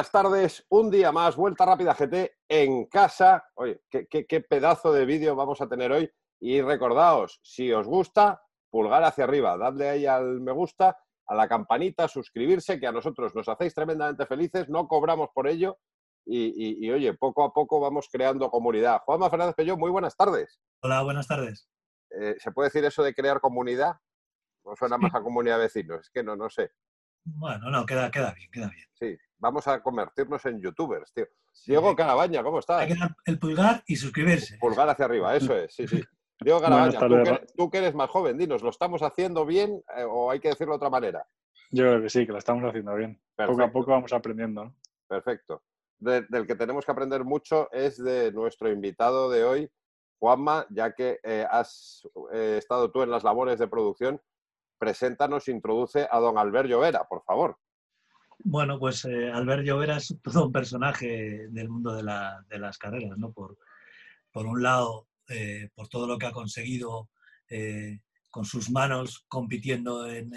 buenas tardes. Un día más, vuelta rápida GT en casa. Oye, qué, pedazo de vídeo vamos a tener hoy. Y recordaos, si os gusta, pulgar hacia arriba, dadle ahí al me gusta, a la campanita, suscribirse, que a nosotros nos hacéis tremendamente felices, no cobramos por ello. Y, oye, poco a poco vamos creando comunidad. Juanma Fernández Pello, muy buenas tardes. Hola, buenas tardes. Eh, ¿Se puede decir eso de crear comunidad? ¿O suena más a comunidad de vecinos? Es que no, no sé. Bueno, no, queda, queda bien, queda bien. Sí, vamos a convertirnos en youtubers, tío. Diego Carabaña, ¿cómo estás? el pulgar y suscribirse. Pulgar hacia arriba, eso es, sí, sí. Diego Carabaña, tú, que, eres más joven, dinos, ¿lo estamos haciendo bien eh, o hay que decirlo de otra manera? Yo creo que sí, que lo estamos haciendo bien. Poco a poco vamos aprendiendo. Perfecto. del que tenemos que aprender mucho es de nuestro invitado de hoy, Juanma, ya que eh, has eh, estado tú en las labores de producción preséntanos, introduce a don Albert Llovera, por favor. Bueno, pues eh, Albert Llovera es todo un personaje del mundo de, las carreras, ¿no? Por, por un lado, eh, por todo lo que ha conseguido eh, con sus manos compitiendo en,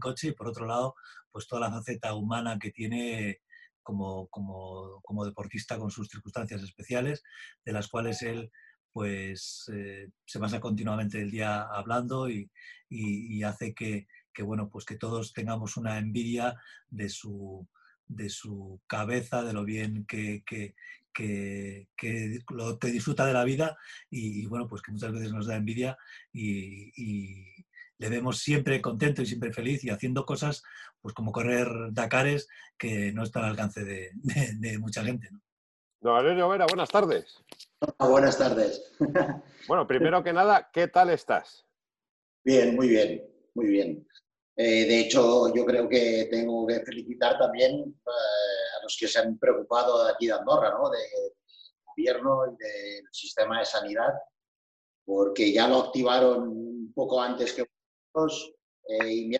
coche y por otro lado, pues toda la faceta humana que tiene como, como, como deportista con sus circunstancias especiales, de las cuales él pues eh, se pasa continuamente el día hablando y, hace que, bueno, pues que todos tengamos una envidia de su, de su cabeza, de lo bien que, que, lo que disfruta de la vida y, bueno, pues que muchas veces nos da envidia y, le vemos siempre contento y siempre feliz y haciendo cosas pues como correr Dakares que no está al alcance de, mucha gente. ¿no? Don Valerio Vera, buenas tardes. buenas tardes. Bueno, primero que nada, ¿qué tal estás? Bien, muy bien, muy bien. Eh, de hecho, yo creo que tengo que felicitar también eh, a los que se han preocupado de aquí de Andorra, ¿no? del gobierno y del sistema de sanidad, porque ya lo activaron un poco antes que nosotros eh, y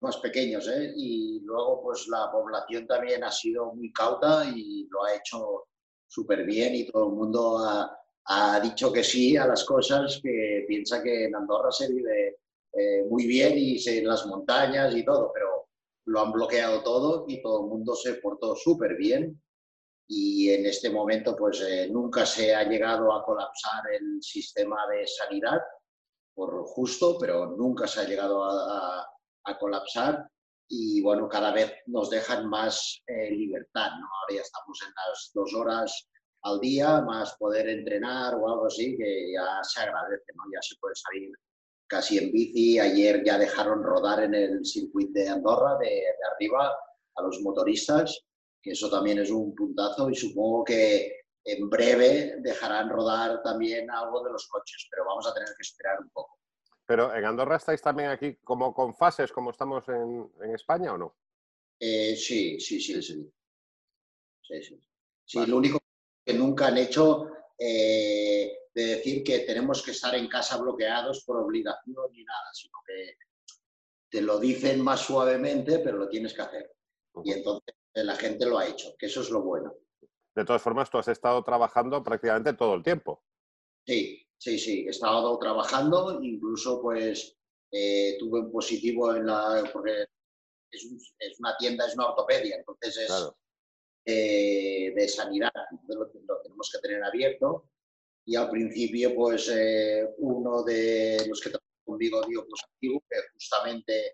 más pequeños, ¿eh? y luego pues la población también ha sido muy cauta y lo ha hecho súper bien y todo el mundo ha, dicho que sí a las cosas, que piensa que en Andorra se vive eh, muy bien y se, en las montañas y todo, pero lo han bloqueado todo y todo el mundo se portó súper bien y en este momento pues eh, nunca se ha llegado a colapsar el sistema de sanidad por justo, pero nunca se ha llegado a, a colapsar y bueno, cada vez nos dejan más eh, libertad, ¿no? Ahora ya estamos en las dos horas al día, más poder entrenar o algo así, que ya se agradece, ¿no? Ya se puede salir casi en bici. Ayer ya dejaron rodar en el circuito de Andorra, de, de arriba, a los motoristas, que eso también es un puntazo y supongo que en breve dejarán rodar también algo de los coches, pero vamos a tener que esperar un poco. Pero en Andorra estáis también aquí como con fases, como estamos en, España o no? Eh, sí, sí, sí, sí. Sí, sí. lo único que nunca han hecho eh, de decir que tenemos que estar en casa bloqueados por obligación ni nada, sino que te lo dicen más suavemente, pero lo tienes que hacer. Y entonces la gente lo ha hecho, que eso es lo bueno. De todas formas, tú has estado trabajando prácticamente todo el tiempo. Sí, Sí, sí, he estado trabajando, incluso pues eh, tuve un positivo en la, porque es, una tienda, es una ortopedia, entonces es eh, de sanidad, lo, tenemos que tener abierto. Y al principio pues eh, uno de los que trabajó conmigo dio positivo, que justamente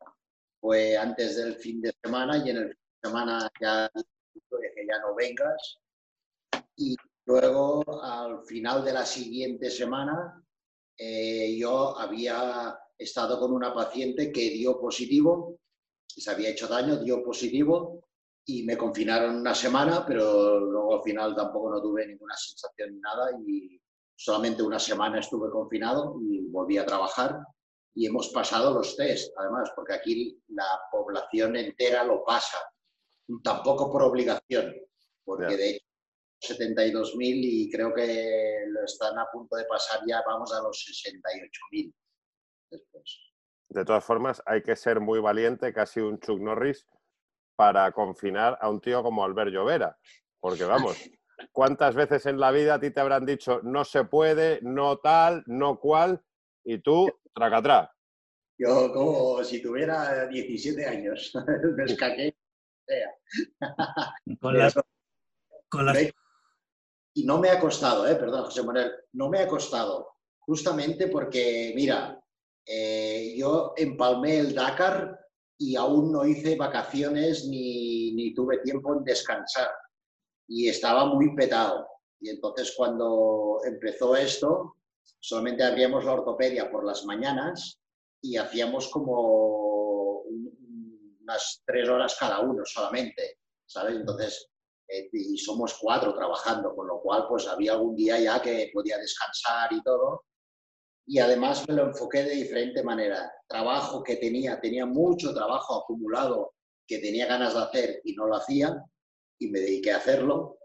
fue antes del fin de semana y en el fin de semana ya que ya no vengas. Y Luego, al final de la siguiente semana, eh, yo había estado con una paciente que dio positivo, se había hecho daño, dio positivo y me confinaron una semana, pero luego al final tampoco no tuve ninguna sensación ni nada y solamente una semana estuve confinado y volví a trabajar y hemos pasado los test, además, porque aquí la población entera lo pasa, tampoco por obligación, porque de hecho 72.000 y creo que lo están a punto de pasar ya, vamos a los 68.000 después. De todas formas, hay que ser muy valiente, casi un Chuck Norris, para confinar a un tío como Albert Llovera. Porque vamos, ¿cuántas veces en la vida a ti te habrán dicho no se puede, no tal, no cual, y tú, tracatrá? Yo como si tuviera 17 años, me escaqué. Con las, con las... Y no me ha costado, ¿eh? perdón, José Manuel, no me ha costado, justamente porque, mira, eh, yo empalmé el Dakar y aún no hice vacaciones ni, ni tuve tiempo en descansar y estaba muy petado. Y entonces cuando empezó esto, solamente abríamos la ortopedia por las mañanas y hacíamos como unas tres horas cada uno solamente, ¿sabes? Entonces, eh, y somos cuatro trabajando, con lo cual pues había algún día ya que podía descansar y todo. Y además me lo enfoqué de diferente manera. Trabajo que tenía, tenía mucho trabajo acumulado que tenía ganas de hacer y no lo hacía, y me dediqué a hacerlo.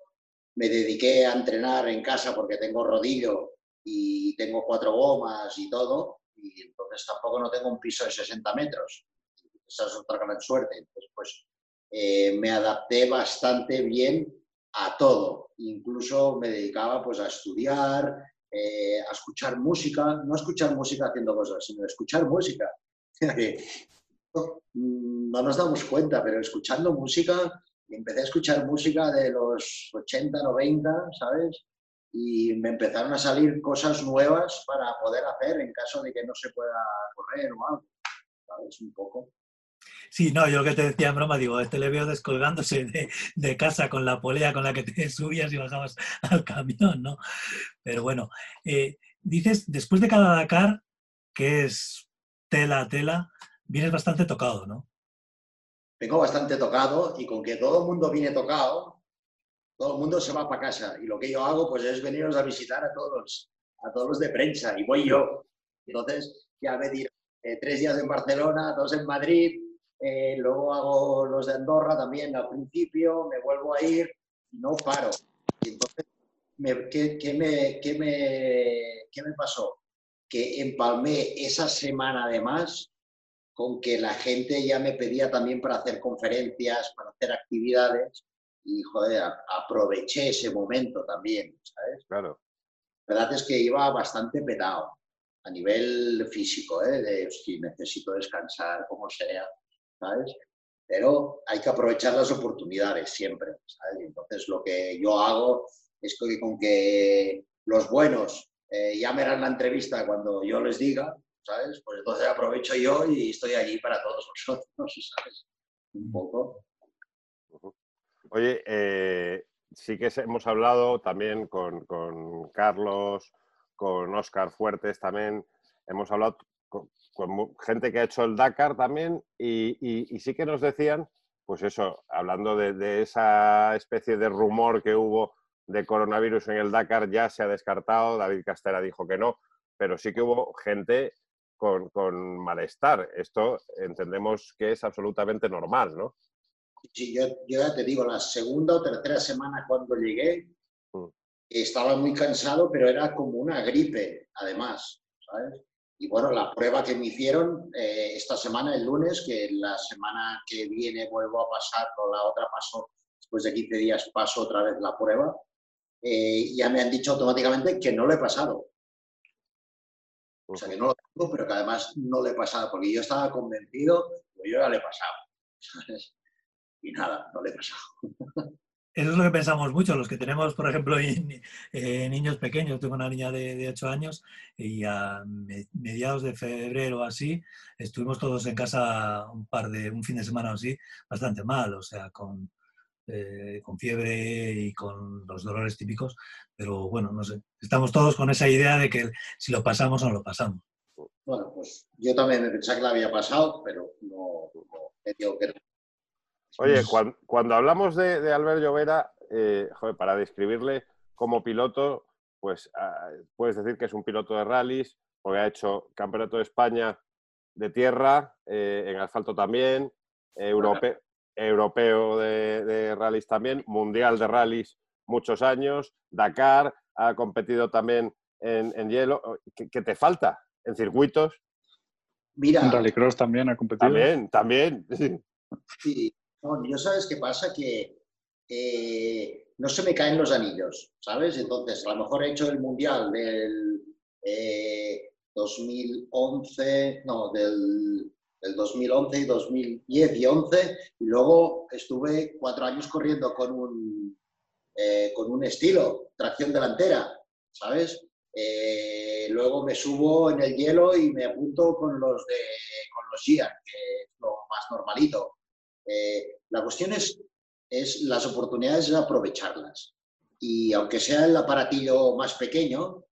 Me dediqué a entrenar en casa porque tengo rodillo y tengo cuatro gomas y todo, y entonces tampoco no tengo un piso de 60 metros. Esa es otra gran suerte. Entonces, pues eh, me adapté bastante bien a todo. Incluso me dedicaba pues a estudiar, eh, a escuchar música, no a escuchar música haciendo cosas, sino a escuchar música. no nos damos cuenta, pero escuchando música empecé a escuchar música de los 80, 90, ¿sabes? Y me empezaron a salir cosas nuevas para poder hacer en caso de que no se pueda correr o algo, ¿sabes? Un poco. Sí, no, yo lo que te decía en broma, digo, este le veo descolgándose de, casa con la polea con la que te subías y bajabas al camión, ¿no? Pero bueno, eh, dices, después de cada Dakar, que es tela a tela, vienes bastante tocado, ¿no? Vengo bastante tocado y con que todo el mundo viene tocado, todo el mundo se va para casa. Y lo que yo hago pues es veniros a visitar a todos, a todos los de prensa y voy yo. Entonces ya me diré eh, tres días en Barcelona, dos en Madrid, eh, luego hago los de Andorra también al principio, me vuelvo a ir y no paro. Y entonces, ¿qué, qué, me, qué, me, ¿qué me pasó? Que empalmé esa semana además con que la gente ya me pedía también para hacer conferencias, para hacer actividades y, joder, aproveché ese momento también, ¿sabes? Claro. La verdad es que iba bastante petado a nivel físico, ¿eh? De, si necesito descansar, como sea, ¿sabes? Pero hay que aprovechar las oportunidades siempre, ¿sabes? Entonces lo que yo hago es que con que los buenos eh, ya me harán la entrevista cuando yo les diga, ¿sabes? Pues entonces aprovecho yo y estoy allí para todos vosotros, ¿sabes? Un poco. Oye, eh, sí que hemos hablado también con, Carlos, con Oscar Fuertes también, hemos hablado con, gente que ha hecho el Dakar también y, sí que nos decían, pues eso, hablando de, de, esa especie de rumor que hubo de coronavirus en el Dakar, ya se ha descartado, David Castera dijo que no, pero sí que hubo gente con, malestar. Esto entendemos que es absolutamente normal, ¿no? Sí, yo, ya te digo, la segunda o tercera semana cuando llegué, mm. estaba muy cansado, pero era como una gripe, además, ¿sabes? Y bueno, la prueba que me hicieron eh, esta semana, el lunes, que la semana que viene vuelvo a pasar, o la otra paso, después de 15 días paso otra vez la prueba, eh, ya me han dicho automáticamente que no lo he pasado. O sea, que no lo tengo, pero que además no le he pasado, porque yo estaba convencido, que yo ya le he pasado. Y nada, no le he pasado. Eso es lo que pensamos mucho, los que tenemos, por ejemplo, eh, niños pequeños. Tengo una niña de, de 8 años y a mediados de febrero así estuvimos todos en casa un par de, un fin de semana o así, bastante mal, o sea, con, eh, con fiebre y con los dolores típicos, pero bueno, no sé, estamos todos con esa idea de que si lo pasamos no lo pasamos. Bueno, pues yo también me pensaba que lo había pasado, pero no, he digo que no. Oye, cuando, hablamos de, de Albert Llovera, eh, para describirle como piloto, pues ah, puedes decir que es un piloto de rallies, porque ha hecho Campeonato de España de tierra, eh, en asfalto también, europeo, europeo de, de rallies también, mundial de rallies muchos años, Dakar, ha competido también en, hielo. ¿Qué, te falta en circuitos? Mira. En rallycross también ha competido. También, también. Sí. yo sabes qué pasa, que eh, no se me caen los anillos, ¿sabes? Entonces, a lo mejor he hecho el mundial del 2011, eh, no, del el 2011 y 2010 y 11, y luego estuve cuatro años corriendo con un, eh, con un estilo, tracción delantera, ¿sabes? Eh, luego me subo en el hielo y me apunto con los de con los que es lo más normalito. Eh, la cuestión es, es las oportunidades es aprovecharlas. Y aunque sea el aparatillo más pequeño,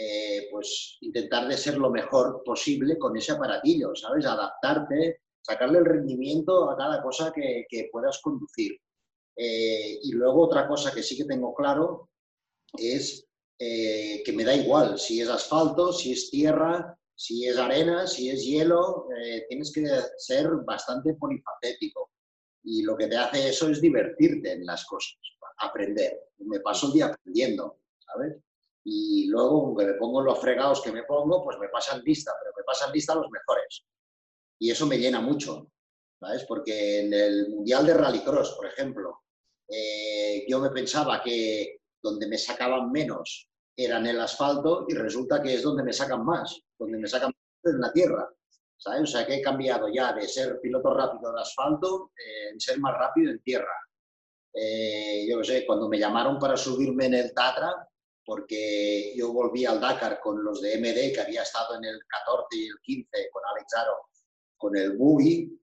eh, pues intentar de ser lo mejor posible con ese aparatillo, ¿sabes? Adaptarte, sacarle el rendimiento a cada cosa que, puedas conducir. y luego otra cosa que sí que tengo claro es eh, que me da igual si es asfalto, si es tierra, si es arena, si es hielo, eh, tienes que ser bastante polifacético. Y lo que te hace eso es divertirte en las cosas, aprender. Me paso el día aprendiendo, ¿sabes? Y luego, me pongo los fregados que me pongo, pues me pasan lista, pero me pasan lista los mejores. Y eso me llena mucho, ¿sabes? Porque en el Mundial de Rallycross, por ejemplo, eh, yo me pensaba que donde me sacaban menos era en el asfalto y resulta que es donde me sacan más, donde me sacan más en la tierra. ¿sabes? O sea que he cambiado ya de ser piloto rápido de asfalto eh, en ser más rápido en tierra. Eh, yo no sé, cuando me llamaron para subirme en el Tatra, porque yo volví al Dakar con los de MD, que había estado en el 14 y el 15 con Alex Aro, con el Buggy,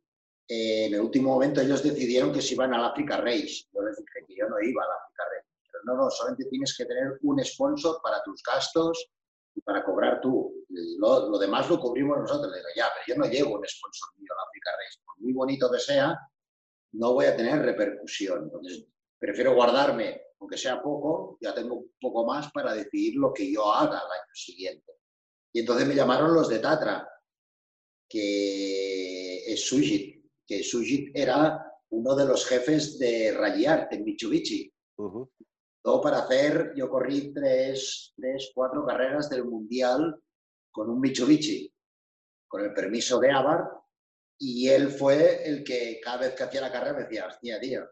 eh, en el último momento ellos decidieron que se iban al Africa Race. Yo les dije que yo no iba al Africa Race no, no, solamente tienes que tener un sponsor para tus gastos y para cobrar tú. Lo, demás lo cubrimos nosotros. Le digo, ya, pero yo no llevo un sponsor mío a la Africa Race. Por muy bonito que sea, no voy a tener repercusión. Entonces, prefiero guardarme, aunque sea poco, ya tengo un poco más para decidir lo que yo haga el año siguiente. Y entonces me llamaron los de Tatra, que es Sujit, que Sujit era uno de los jefes de Rallyart en Mitsubishi. Todo para hacer, yo corrí tres, tres, cuatro carreras del Mundial con un Mitsubishi, con el permiso de Abar, y él fue el que cada vez que hacía la carrera me decía, hostia, tío,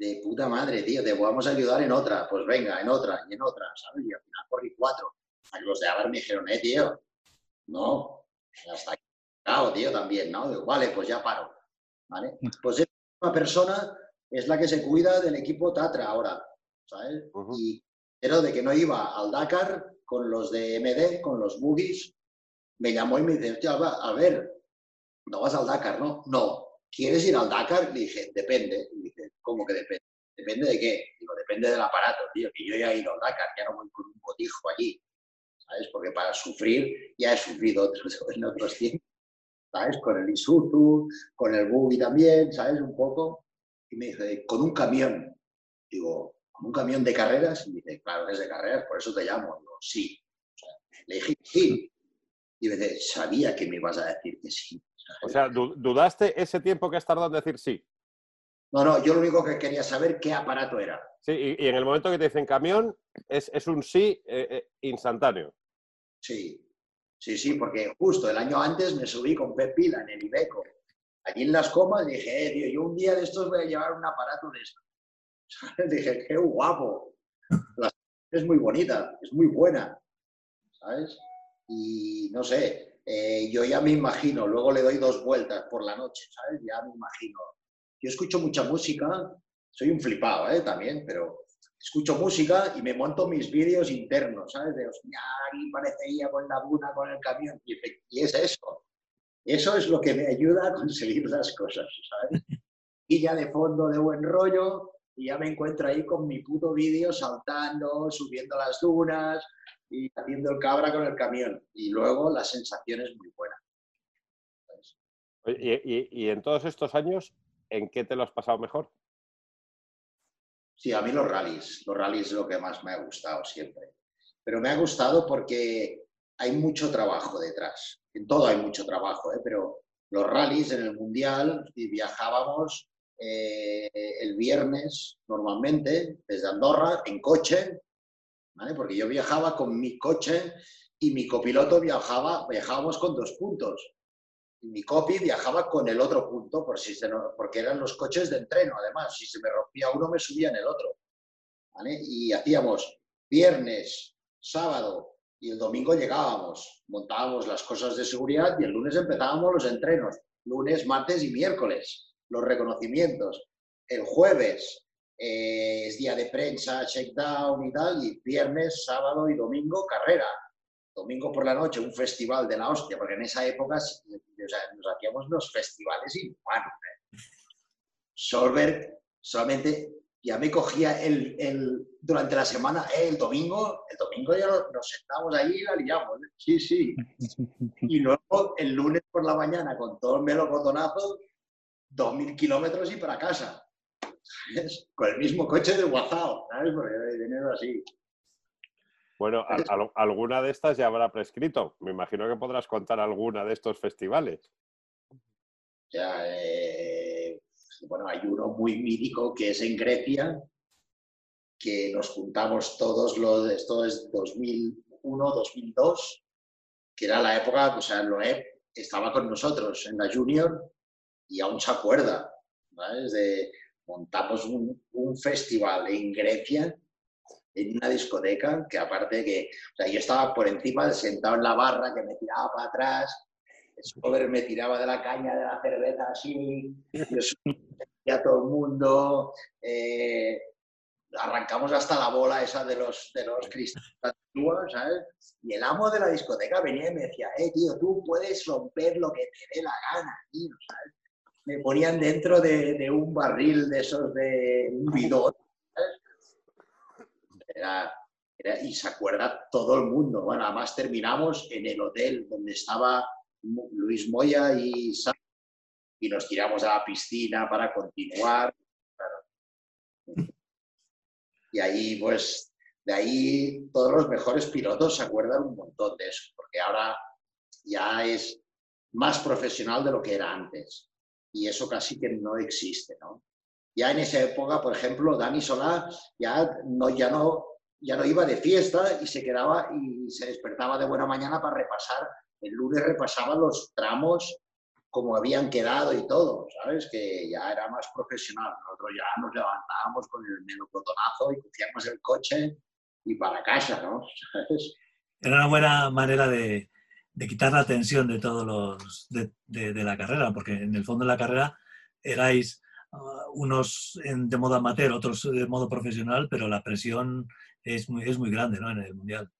de puta madre, tío, te vamos a ayudar en otra, pues venga, en otra, y en otra, ¿sabes? Y al final corrí cuatro. A los de Abar me dijeron, eh, tío, no, hasta aquí, tío, también, ¿no? vale, pues ya paro, ¿vale? Mm. Pues esa persona es la que se cuida del equipo Tatra ahora. ¿sabes? Y pero de que no iba al Dakar con los de MD, con los boogies, me llamó y me dice, a ver, no vas al Dakar, ¿no? No. ¿Quieres ir al Dakar? Le dije, depende. ¿Cómo que depende? ¿Depende de qué? Digo, depende del aparato, tío, que yo ya he ido al Dakar, ya no voy con un botijo allí, ¿sabes? Porque para sufrir ya he sufrido otros, en otros tiempos, ¿sabes? Con el Isuzu, con el buggy también, ¿sabes? Un poco. Y me dice, con un camión. Digo, un camión de carreras? Y dice, claro, es de carreras, por eso te llamo. Digo, sí. le dije sí. Y me dice, sabía que me ibas a decir que sí. O sea, ¿dudaste ese tiempo que has tardado en decir sí? No, no, yo lo único que quería saber qué aparato era. Sí, y, en el momento que te dicen camión, es, un sí eh, eh, instantáneo. Sí, sí, sí, porque justo el año antes me subí con Pep Pila en el Ibeco. Allí en las comas dije, eh, tío, yo un día de estos voy a llevar un aparato de esto. Dije, qué guapo. es muy bonita, es muy buena, ¿sabes? Y no sé, eh, yo ya me imagino, luego le doy dos vueltas por la noche, ¿sabes? Ya me imagino. Yo escucho mucha música, soy un flipado, ¿eh? También, pero escucho música y me monto mis vídeos internos, ¿sabes? De, hostia, aquí parece con la buna, con el camión. Y es eso. Eso es lo que me ayuda a conseguir las cosas, ¿sabes? Y ya de fondo de buen rollo, y ya me encuentro ahí con mi puto vídeo saltando, subiendo las dunas y haciendo el cabra con el camión. Y luego la sensación es muy buena. ¿Y, en todos estos años, en qué te lo has pasado mejor? Sí, a mí los rallies. Los rallies es lo que más me ha gustado siempre. Pero me ha gustado porque hay mucho trabajo detrás. En todo hay mucho trabajo, ¿eh? pero los rallies en el Mundial viajábamos eh, el viernes normalmente desde Andorra en coche, porque yo viajaba con mi coche y mi copiloto viajaba, viajábamos con dos puntos. Mi copy viajaba con el otro punto por si se porque eran los coches de entreno, además, si se me rompía uno me subía en el otro. Y hacíamos viernes, sábado y el domingo llegábamos, montábamos las cosas de seguridad y el lunes empezábamos los entrenos. lunes, martes y miércoles, los reconocimientos. El jueves eh, es día de prensa, checkdown y tal, y viernes, sábado y domingo carrera. Domingo por la noche un festival de la hostia, porque en esa época nos hacíamos unos festivales inhumanos. ¿eh? Solberg solamente ya me cogía el, el, durante la semana, eh, el domingo, el domingo ya nos, sentamos ahí y la liamos, ¿eh? sí, sí. Y luego el lunes por la mañana con todo el melocotonazo, dos mil kilómetros y para casa. ¿sabes? Con el mismo coche de WhatsApp, ¿sabes? Porque dinero así. Bueno, alguna de estas ya habrá prescrito. Me imagino que podrás contar alguna de estos festivales. Ya, eh, bueno, hay uno muy mítico que es en Grecia, que nos juntamos todos los, esto es 2001, 2002, que era la época, o sea, Loeb estaba con nosotros en la Junior y aún se acuerda, ¿vale? montamos un, un, festival en Grecia, en una discoteca, que aparte que, yo estaba por encima, sentado en la barra, que me tiraba para atrás, Schober me tiraba de la caña de la cerveza así, y a todo el mundo, eh, arrancamos hasta la bola esa de los, de los cristales, ¿sabes? Y el amo de la discoteca venía y me decía, eh, tío, tú puedes romper lo que te dé la gana, tío, ¿sabes? Me ponían dentro de, de un barril de esos de un bidón, ¿sabes? Era, y se acuerda todo el mundo. Bueno, además terminamos en el hotel donde estaba Luis Moya y y nos tiramos a la piscina para continuar. Y ahí, pues, de ahí todos los mejores pilotos se acuerdan un montón de eso, porque ahora ya es más profesional de lo que era antes. Y eso casi que no existe, ¿no? Ya en esa época, por ejemplo, Dani Solá ya no, ya no, ya no iba de fiesta y se quedaba y se despertaba de buena mañana para repasar. El lunes repasaba los tramos como habían quedado y todo, ¿sabes? Que ya era más profesional. Nosotros ya nos levantábamos con el melocotonazo y cogíamos el coche y para casa, ¿no? Era una buena manera de, de quitar la tensión de todos los de, de, la carrera, porque en el fondo de la carrera erais uh, unos en, de modo amateur, otros de modo profesional, pero la presión es muy, es muy grande ¿no? en el Mundial.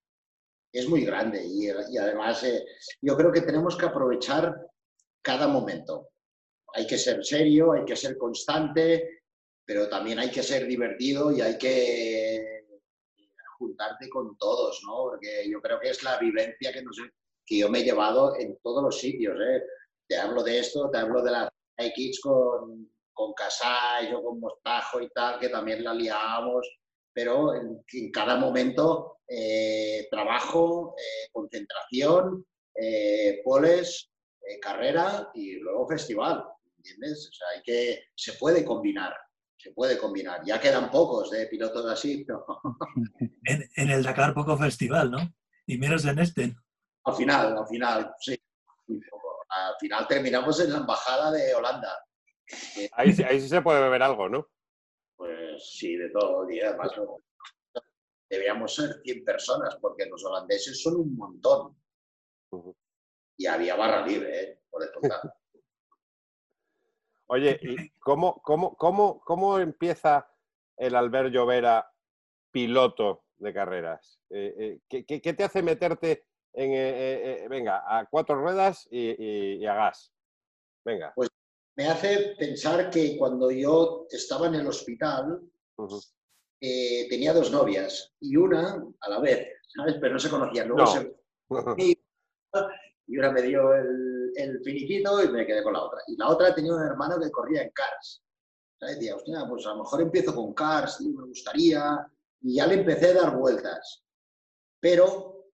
Es muy grande y, y además eh, yo creo que tenemos que aprovechar cada momento. Hay que ser serio, hay que ser constante, pero también hay que ser divertido y hay que juntarte con todos, ¿no? Porque yo creo que es la vivencia que, que yo me he llevado en todos los sitios, ¿eh? Te hablo de esto, te hablo de la X con, con Casay o con Mostajo y tal, que también la liábamos, pero en, cada momento eh, trabajo, eh, concentración, poles, eh, carrera y luego festival, ¿entiendes? O sea, hay que, se puede combinar, se puede combinar. Ya quedan pocos de pilotos así, en, el Dakar poco festival, ¿no? Y menos en este. Al final, al final, sí. Al final terminamos en la embajada de Holanda. Ahí, sí se puede beber algo, ¿no? Pues sí, de todo. Y además deberíamos ser 100 personas, porque los holandeses son un montón y había barra libre, ¿eh? por Oye, ¿y cómo, cómo, cómo, cómo empieza el Albert Llovera piloto de carreras? Eh, eh, ¿qué, te hace meterte en, venga, a cuatro ruedas y, a gas? Venga. Pues me hace pensar que cuando yo estaba en el hospital, tenía dos novias y una a la vez, ¿sabes? Pero no se conocían. Luego se... y una me dio el, el, finiquito y me quedé con la otra. Y la otra tenía un hermano que corría en Cars. ¿sabes? Decía, hostia, pues a lo mejor empiezo con Cars, y me gustaría. Y ya le empecé a dar vueltas. Pero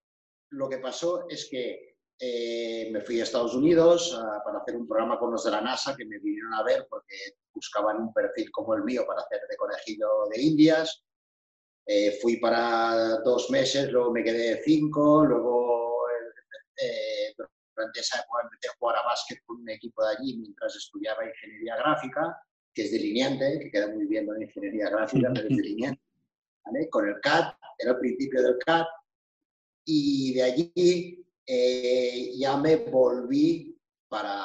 lo que pasó es que eh, me fui a Estados Unidos para hacer un programa con los de la NASA que me vinieron a ver porque buscaban un perfil como el mío para hacer de conejillo de Indias. Eh, fui para dos meses, luego me quedé cinco, luego eh, durante esa época empecé a jugar a básquet con un equipo de allí mientras estudiaba ingeniería gráfica, que es delineante, que queda muy bien la ingeniería gráfica, pero es delineante. Con el CAD, era el principio del CAD, y de allí eh, ya me volví para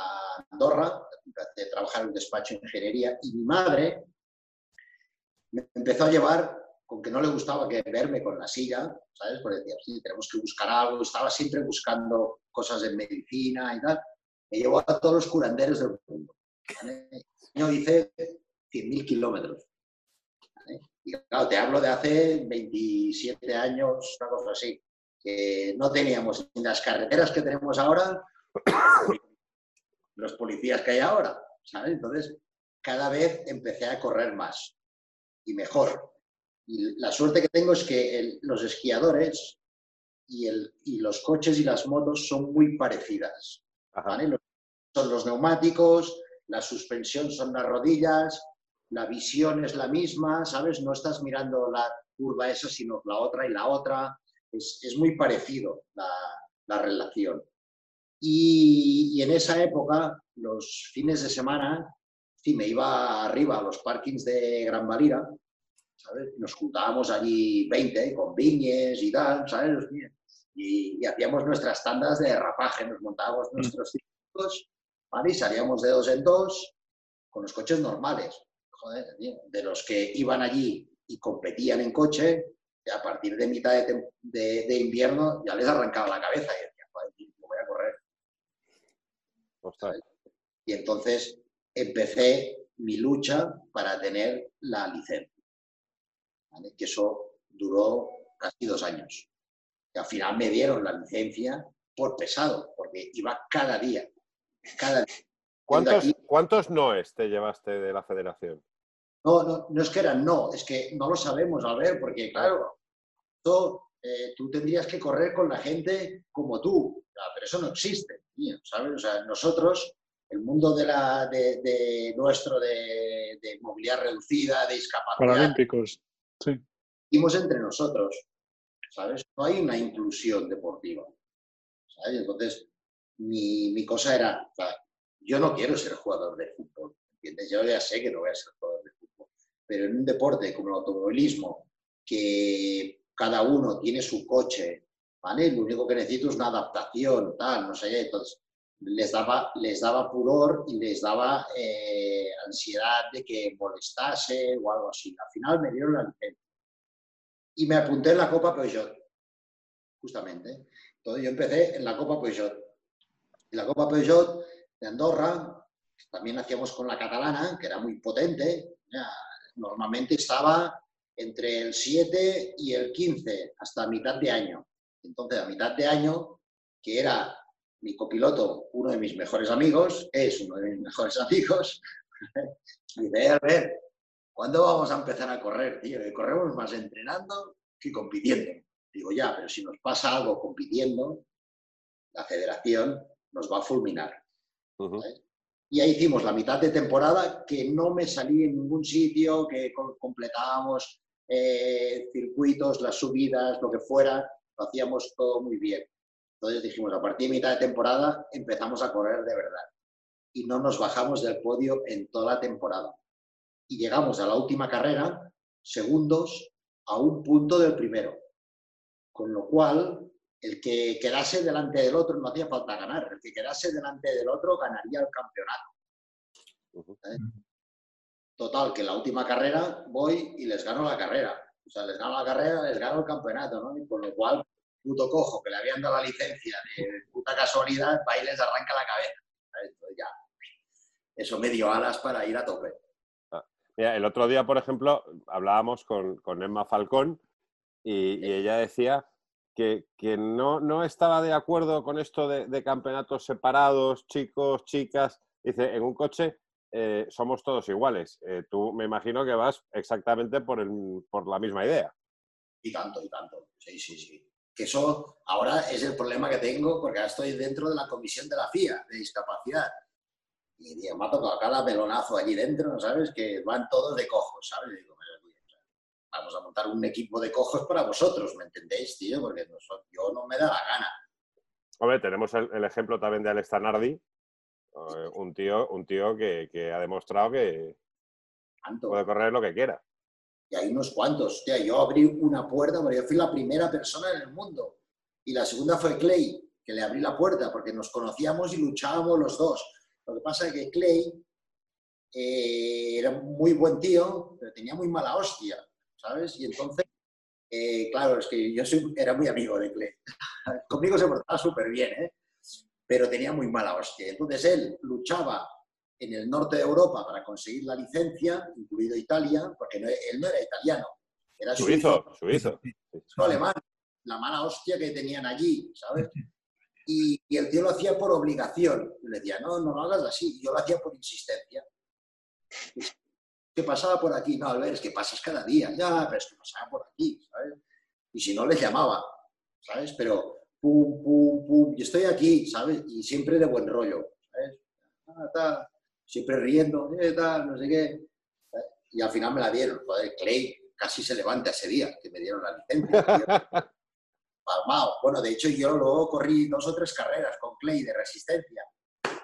Andorra, a trabajar en un despacho de ingeniería y mi madre me empezó a llevar con que no le gustaba que verme con la silla, ¿sabes? Porque decía, sí, tenemos que buscar algo, estaba siempre buscando cosas de medicina y tal. Me llevó a todos los curanderos del mundo. Yo hice 100.000 kilómetros. Y claro, te hablo de hace 27 años, una cosa así, que no teníamos ni las carreteras que tenemos ahora, los policías que hay ahora, ¿sabes? Entonces, cada vez empecé a correr más y mejor. Y la suerte que tengo es que los esquiadores y, el, y, los coches y las motos son muy parecidas. Son los neumáticos, la suspensión son las rodillas, la visión es la misma, ¿sabes? No estás mirando la curva esa, sino la otra y la otra. Es, es muy parecido la, la relación. Y, y, en esa época, los fines de semana, sí, me iba arriba a los parkings de Gran Valira nos juntábamos allí 20 con viñes y tal, ¿sabes? Y, hacíamos nuestras tandas de rapaje, nos montábamos mm. nuestros ciclos, ¿vale? Y salíamos de dos en dos con los coches normales, joder, de los que iban allí y competían en coche, y a partir de mitad de, invierno ya les arrancaba la cabeza y decían, joder, voy a correr. Y entonces empecé mi lucha para tener la licencia que eso duró casi dos años. Y al final me dieron la licencia por pesado, porque iba cada día. Cada ¿Cuántos, ¿Cuántos noes te llevaste de la federación? No, no, no es que eran no, es que no lo sabemos, a ver, porque claro, eh, tú tendrías que correr con la gente como tú, pero eso no existe, ¿sabes? O sea, nosotros, el mundo de, la, de, nuestro de, de, movilidad reducida, de discapacidad. Paralímpicos. Sí. entre nosotros, ¿sabes? No hay una inclusión deportiva, ¿sabes? Entonces, mi, mi cosa era, yo no quiero ser jugador de fútbol, ¿entiendes? Yo ya sé que no voy a ser jugador de pero en un deporte como el automovilismo, que cada uno tiene su coche, ¿vale? Lo único que necesito es una adaptación, tal, no sé, entonces les daba, les daba pudor y les daba eh, ansiedad de que molestase o algo así. Al final me dieron la licencia. Y me apunté en la Copa Peugeot, justamente. Entonces yo empecé en la Copa Peugeot. En la Copa Peugeot de Andorra, también hacíamos con la catalana, que era muy potente. Normalmente estaba entre el 7 y el 15, hasta mitad de año. Entonces, a mitad de año, que era mi copiloto, uno de mis mejores amigos, es uno de mis mejores amigos, y dice, a ver, ¿cuándo vamos a empezar a correr, tío? Que corremos más entrenando que compitiendo. Digo, ya, pero si nos pasa algo compitiendo, la federación nos va a fulminar. Y ahí hicimos la mitad de temporada que no me salí en ningún sitio, que completábamos eh, circuitos, las subidas, lo que fuera, lo hacíamos todo muy bien. Entonces dijimos, a partir de mitad de temporada empezamos a correr de verdad. Y no nos bajamos del podio en toda la temporada. Y llegamos a la última carrera, segundos, a un punto del primero. Con lo cual, el que quedase delante del otro no hacía falta ganar. El que quedase delante del otro ganaría el campeonato. ¿Eh? Total, que en la última carrera voy y les gano la carrera. O sea, les gano la carrera, les gano el campeonato, ¿no? Y con lo cual puto cojo que le habían dado la licencia de puta casualidad, va y les arranca la cabeza. ya, eso me dio alas para ir a tope. Ah, mira, el otro día, por ejemplo, hablábamos con, Emma Falcón y, ella decía que, no, no, estaba de acuerdo con esto de, campeonatos separados, chicos, chicas. Dice, en un coche eh, somos todos iguales. Eh, tú me imagino que vas exactamente por, el, por la misma idea. Y tanto, y tanto. Sí, sí, sí que eso ahora es el problema que tengo porque ahora estoy dentro de la comisión de la FIA de discapacidad. Y me ha tocado cada pelonazo allí dentro, ¿sabes? Que van todos de cojos, ¿sabes? Digo, vamos a montar un equipo de cojos para vosotros, ¿me entendéis, tío? Porque yo no me da la gana. Hombre, tenemos el, ejemplo también de Alex Tanardi, eh, un tío, un tío que, que ha demostrado que puede correr lo que quiera y hay unos cuantos. yo abrí una puerta, porque yo fui la primera persona en el mundo. Y la segunda fue Clay, que le abrí la puerta, porque nos conocíamos y luchábamos los dos. Lo que pasa es que Clay eh, era muy buen tío, pero tenía muy mala hostia, ¿sabes? Y entonces, eh, claro, es que yo era muy amigo de Clay. Conmigo se portaba súper bien, ¿eh? Pero tenía muy mala hostia. Entonces él luchaba en el norte de Europa para conseguir la licencia, incluido Italia, porque él no era italiano, era suizo. Suizo, suizo. alemán. La mala hostia que tenían allí, ¿sabes? Y, el tío lo hacía por obligación. le decía, no, no lo hagas así. Yo lo hacía por insistencia. ¿Qué pasaba por aquí? No, ver, es que pasas cada día. Ya, pero es que pasaba por aquí, ¿sabes? Y si no, les llamaba, ¿sabes? Pero pum, pum, pum, y estoy aquí, ¿sabes? Y siempre de buen rollo, ¿sabes? Ah, siempre riendo, eh, tal, no sé qué. Y al final me la dieron. Joder, Clay casi se levanta ese día que me dieron la licencia. Palmao. Bueno, de hecho, yo luego corrí dos o tres carreras con Clay de resistencia.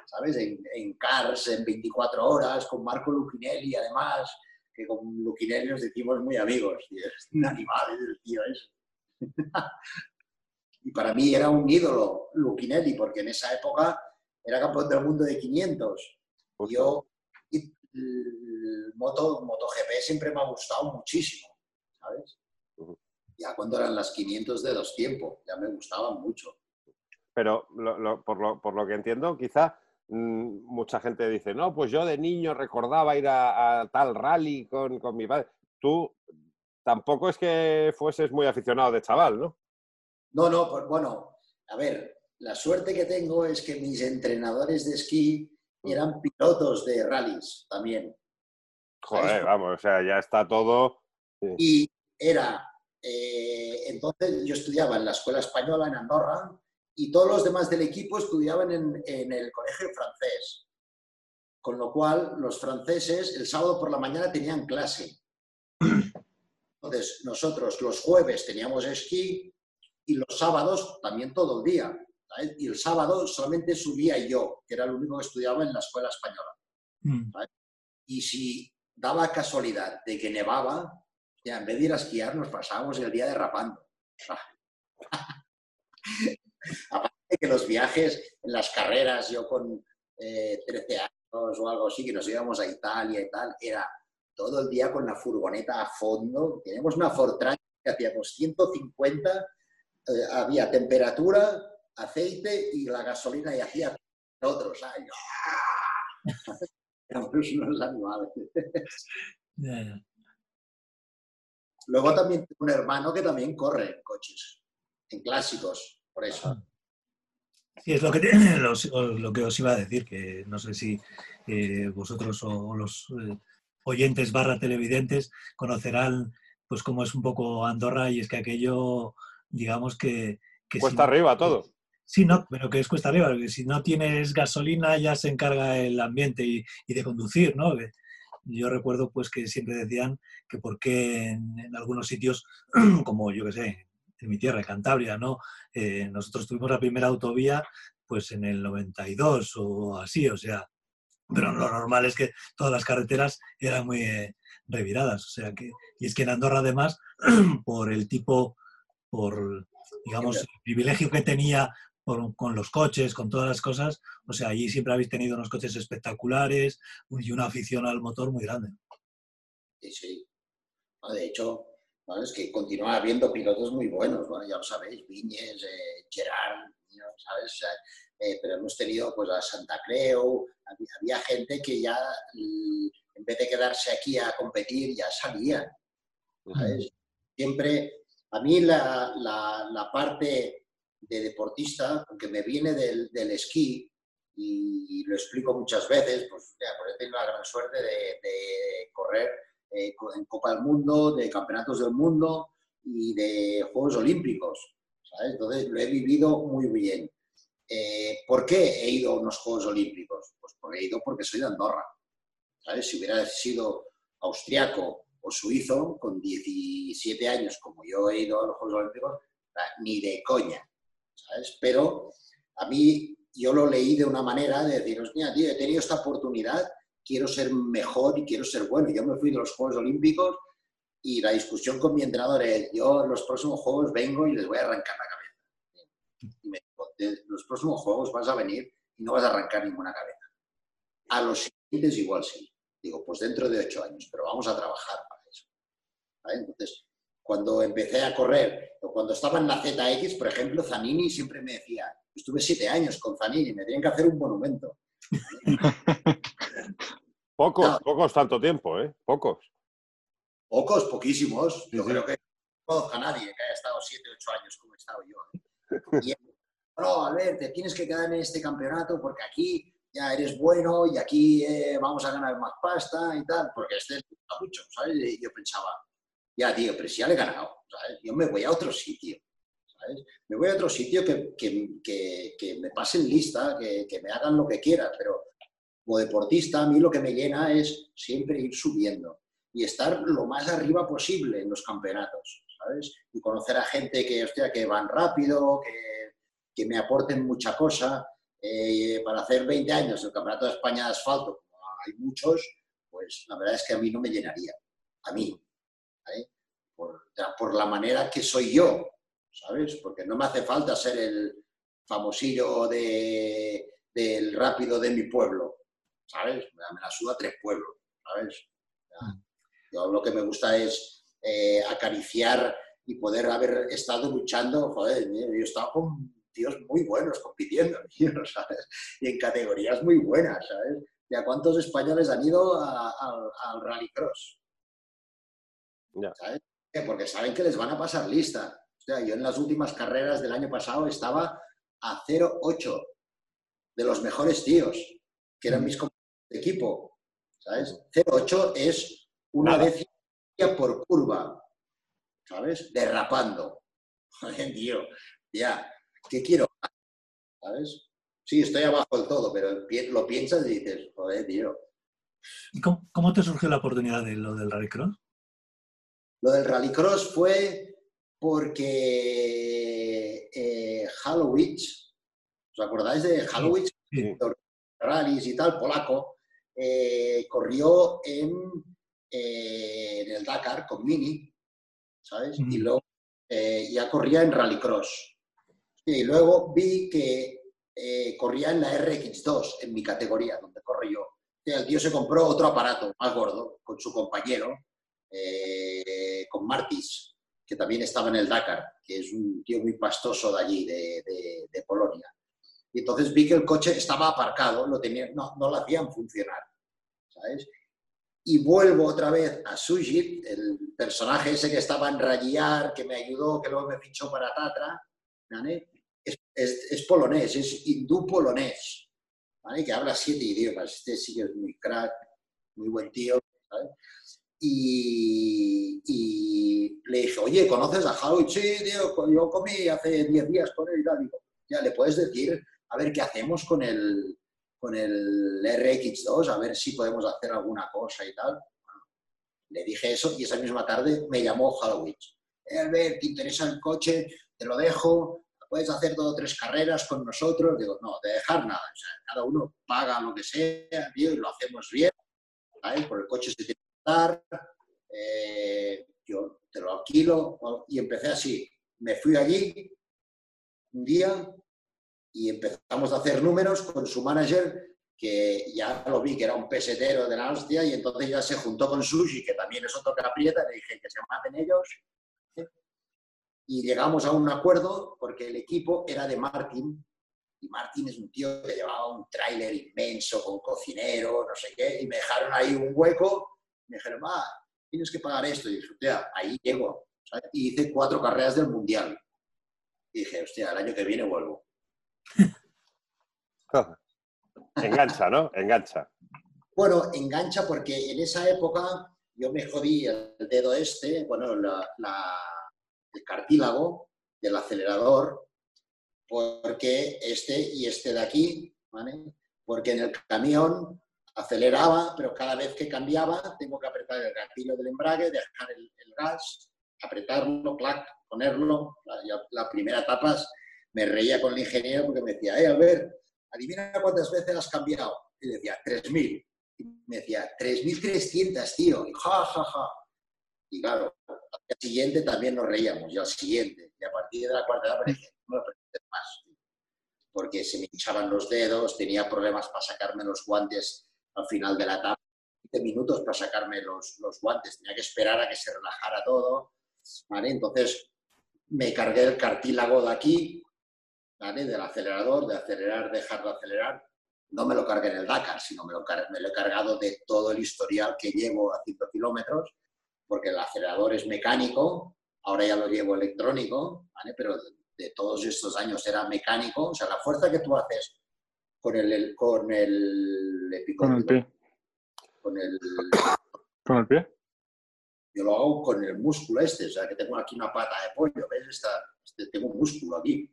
¿Sabes? En, Cars, en 24 horas, con Marco Lucinelli, además, que con Lucinelli nos decimos muy amigos. Es un animal, el tío es. y para mí era un ídolo Lucinelli, porque en esa época era campeón del mundo de 500. Yo, y, moto, MotoGP siempre me ha gustado muchísimo, ¿sabes? Ya cuando eran las 500 de dos tiempos, ya me gustaban mucho. Pero por, lo, por, lo, que entiendo, quizá mucha gente dice, no, pues yo de niño recordaba ir a, tal rally con, mi padre. Tú tampoco es que fueses muy aficionado de chaval, ¿no? No, no, pues bueno, a ver, la suerte que tengo es que mis entrenadores de esquí mm. eran pilotos de rallies también. Joder, vamos, o sea, ya está todo. Y era, eh, entonces yo estudiaba en la escuela española en Andorra y todos los demás del equipo estudiaban en, el colegio francés. Con lo cual, los franceses el sábado por la mañana tenían clase. Entonces, nosotros los jueves teníamos esquí y los sábados también todo el día. Y el sábado solamente subía yo, que era el único que estudiaba en la escuela española. Mm. Y si daba casualidad de que nevaba, ya en vez de ir a esquiar, nos pasábamos el día derrapando. Aparte de que los viajes, en las carreras, yo con 13 eh, años o algo así, que nos íbamos a Italia y tal, era todo el día con la furgoneta a fondo. Tenemos una Fortran que hacíamos 150, eh, había temperatura, aceite y la gasolina y hacía otros. años. Éramos unos animales. Luego también tengo un hermano que también corre en coches, en clásicos eso. Sí, es lo que, lo, que os iba a decir, que no sé si eh, vosotros o, los eh, oyentes barra televidentes conocerán pues cómo es un poco Andorra y es que aquello, digamos que... cuesta arriba todo. Sí, no, pero que es cuesta arriba, porque si no tienes gasolina ya se encarga el ambiente y, de conducir, ¿no? Yo recuerdo pues que siempre decían que por qué en algunos sitios, como yo que sé, en mi tierra, Cantabria, ¿no? Eh, nosotros tuvimos la primera autovía pues en el 92 o así, o sea, pero lo normal es que todas las carreteras eran muy eh, reviradas, o sea que, y es que en Andorra además, por el tipo, por, digamos, el privilegio que tenía con los coches, con todas las cosas, o sea, allí siempre habéis tenido unos coches espectaculares y una afición al motor muy grande. Sí, sí. De hecho, es que continúa habiendo pilotos muy buenos, ya lo sabéis, Viñes, eh, Gerard, ¿sabes? Eh, pero hemos tenido pues, a Santa Creu, había, gente que ya, en vez de quedarse aquí a competir, ya salían. Siempre, a mí la, la, parte de deportista, aunque me viene del, del esquí, y, lo explico muchas veces, pues, ya, pues he tenido la gran suerte de, de correr eh, en Copa del Mundo, de Campeonatos del Mundo y de Juegos Olímpicos. Entonces lo he vivido muy bien. Eh, ¿Por qué he ido a unos Juegos Olímpicos? Pues porque he ido porque soy de Andorra. Si hubiera sido austriaco o suizo, con 17 años, como yo he ido a los Juegos Olímpicos, ni de coña. Pero a mí yo lo leí de una manera de deciros, mira, tío, he tenido esta oportunidad quiero ser mejor y quiero ser bueno. Yo me fui de los Juegos Olímpicos y la discusión con mi entrenador es, yo en los próximos Juegos vengo y les voy a arrancar la cabeza. Y me dijo, los próximos Juegos vas a venir y no vas a arrancar ninguna cabeza. A los siguientes igual sí. Digo, pues dentro de ocho años, pero vamos a trabajar para eso. Entonces, cuando empecé a correr, o cuando estaba en la ZX, por ejemplo, Zanini siempre me decía, estuve siete años con Zanini, me tenían que hacer un monumento. Pocos, pocos tanto tiempo, ¿eh? Pocos. Pocos, poquísimos. Yo creo que no conozco a nadie que haya estado siete, ocho años como he estado yo. Y, no, a ver, te tienes que quedar en este campeonato porque aquí ya eres bueno y aquí eh, vamos a ganar más pasta y tal, porque este es mucho, ¿sabes? Y yo pensaba, ya, tío, pero si ya le he ganado, ¿sabes? Yo me voy a otro sitio, Me voy a otro sitio que, que, que, me pasen lista, que, me hagan lo que quieran, pero como deportista a mí lo que me llena es siempre ir subiendo y estar lo más arriba posible en los campeonatos, ¿sabes? Y conocer a gente que, hostia, que van rápido, que, que me aporten mucha cosa eh, para hacer 20 años el Campeonato de España de Asfalto, hay muchos, pues la verdad es que a mí no me llenaría. A mí. Por, la manera que soy yo, ¿sabes? Porque no me hace falta ser el famosillo de, del rápido de mi pueblo, ¿sabes? Me la suda tres pueblos, ¿sabes? Mm. Yo lo que me gusta es eh, acariciar y poder haber estado luchando, joder, yo he estado con tíos muy buenos compitiendo, ¿sabes? Y en categorías muy buenas, ¿sabes? ¿Y a cuántos españoles han ido al rallycross? ¿Sabes? Porque saben que les van a pasar lista. Sea, yo en las últimas carreras del año pasado estaba a 0,8 de los mejores tíos, que eran mis compañeros de equipo. ¿Sabes? 0,8 es una décima por curva, ¿sabes? Derrapando. Joder, tío, ya. ¿qué quiero? ¿Sabes? Sí, estoy abajo del todo, pero lo piensas y dices, joder, tío. ¿Y cómo, te surgió la oportunidad de lo del rallycross? Lo del rallycross fue porque eh, Halloween, ¿os acordáis de Halloween? Sí. Rallys y tal, polaco, eh, corrió en, eh, en, el Dakar con Mini, ¿sabes? Y luego eh, ya corría en rallycross. Y luego vi que corría en la RX2, en mi categoría, donde corro yo. el tío se compró otro aparato más gordo con su compañero, con Martis, que también estaba en el Dakar, que es un tío muy pastoso de allí, de, Polonia. Y entonces vi que el coche estaba aparcado, lo tenía, no, no lo hacían funcionar. ¿sabes? Y vuelvo otra vez a Sujit, el personaje ese que estaba en Rayar, que me ayudó, que luego me fichó para Tatra, ¿vale? es, polonés, es hindú polonés, que habla siete idiomas. Este sí que es muy crack, muy buen tío. Y, le dije, oye, ¿conoces a Howard? Sí, tío, yo comí hace diez días con él y tal. Digo, ya, ¿le puedes decir a ver qué hacemos con el, con el RX2? A ver si podemos hacer alguna cosa y tal. le dije eso y esa misma tarde me llamó Halloween. Eh, a ver, ¿te interesa el coche? Te lo dejo, puedes hacer dos o tres carreras con nosotros. Digo, no, de dejar nada. O sea, cada uno paga lo que sea, y lo hacemos bien. Por el coche se tiene dar. Eh, yo te lo alquilo. Y empecé así. Me fui allí un día y empezamos a hacer números con su manager, que ya lo vi que era un pesetero de la hostia, y entonces ya se juntó con Sushi, que también es otro que aprieta, le dije que se maten ellos, y llegamos a un acuerdo porque el equipo era de Martin y Martin es un tío que llevaba un tráiler inmenso con cocinero, no sé qué, y me dejaron ahí un hueco, me dijeron, va, tienes que pagar esto, y dije, hostia, ahí llego, y hice cuatro carreras del Mundial. Y dije, hostia, el año que viene vuelvo. engancha, ¿no? Engancha. Bueno, engancha porque en esa época yo me jodí el dedo este, bueno, la el cartílago del acelerador, porque este y este de aquí, ¿vale? Porque en el camión aceleraba, pero cada vez que cambiaba tengo que apretar el gatillo del embrague, dejar el, gas, apretarlo, clac, ponerlo. La, la, primera etapa me reía con el ingeniero porque me decía, eh, a ver, adivina cuántas veces has cambiado. Y decía, 3.000. Y me decía, 3.300, tío. Y ja, ja, ja. Y claro, al siguiente también nos reíamos, y al siguiente. Y a partir de la cuarta edad me no lo más. Porque se me hinchaban los dedos, tenía problemas para sacarme los guantes al final de la etapa, 20 minutos para sacarme los, los guantes. Tenía que esperar a que se relajara todo. ¿vale? Entonces me cargué el cartílago de aquí, ¿vale? del acelerador, de acelerar, dejar de acelerar. No me lo cargué en el Dakar, sino me lo, me lo he cargado de todo el historial que llevo a 100 kilómetros, porque el acelerador es mecánico, ahora ya lo llevo electrónico, ¿vale? pero de todos estos años era mecánico, o sea, la fuerza que tú haces con el, con el Con el pie. Con el, ¿Con el pie? Yo lo hago con el músculo este, o sea, que tengo aquí una pata de pollo, ¿ves? este, tengo un músculo aquí.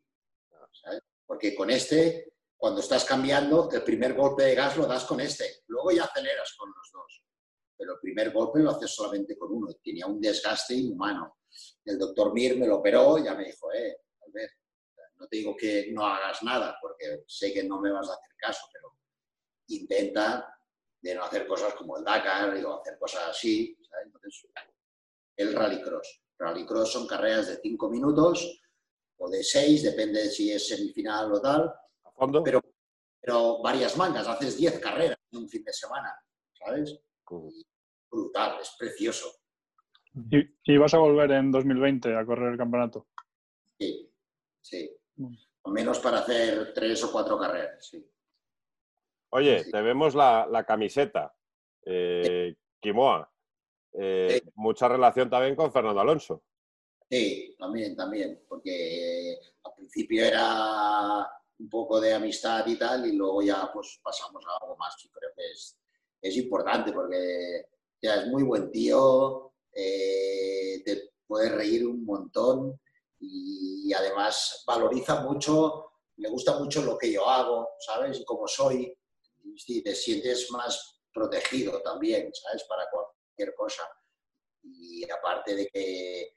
Porque con este, cuando estás cambiando, el primer golpe de gas lo das con este, luego ya aceleras con los dos. Pero el primer golpe lo haces solamente con uno. Tenía un desgaste inhumano. El doctor Mir me lo operó, ya me dijo, eh, ver, no te digo que no hagas nada, porque sé que no me vas a hacer caso, pero intenta de no hacer cosas como el Dakar o hacer cosas así. Entonces, el rallycross. Rallycross son carreras de cinco minutos o de seis, depende de si es semifinal o tal. Pero, pero varias mangas, haces diez carreras en un fin de semana, ¿sabes? brutal, es precioso. ¿Y, ¿Y, vas a volver en 2020 a correr el campeonato? Sí, sí. Al menos para hacer tres o cuatro carreras, sí. Oye, te vemos la, camiseta, eh, Quimoa. Eh, mucha relación también con Fernando Alonso. Sí, también, también, porque eh, al principio era un poco de amistad y tal, y luego ya pues pasamos a algo más. Yo creo que es, es importante porque ya es muy buen tío, te puedes reír un montón y además valoriza mucho, le gusta mucho lo que yo hago, ¿sabes? Y como soy, y te sientes más protegido también, ¿sabes? Para cualquier cosa. Y aparte de que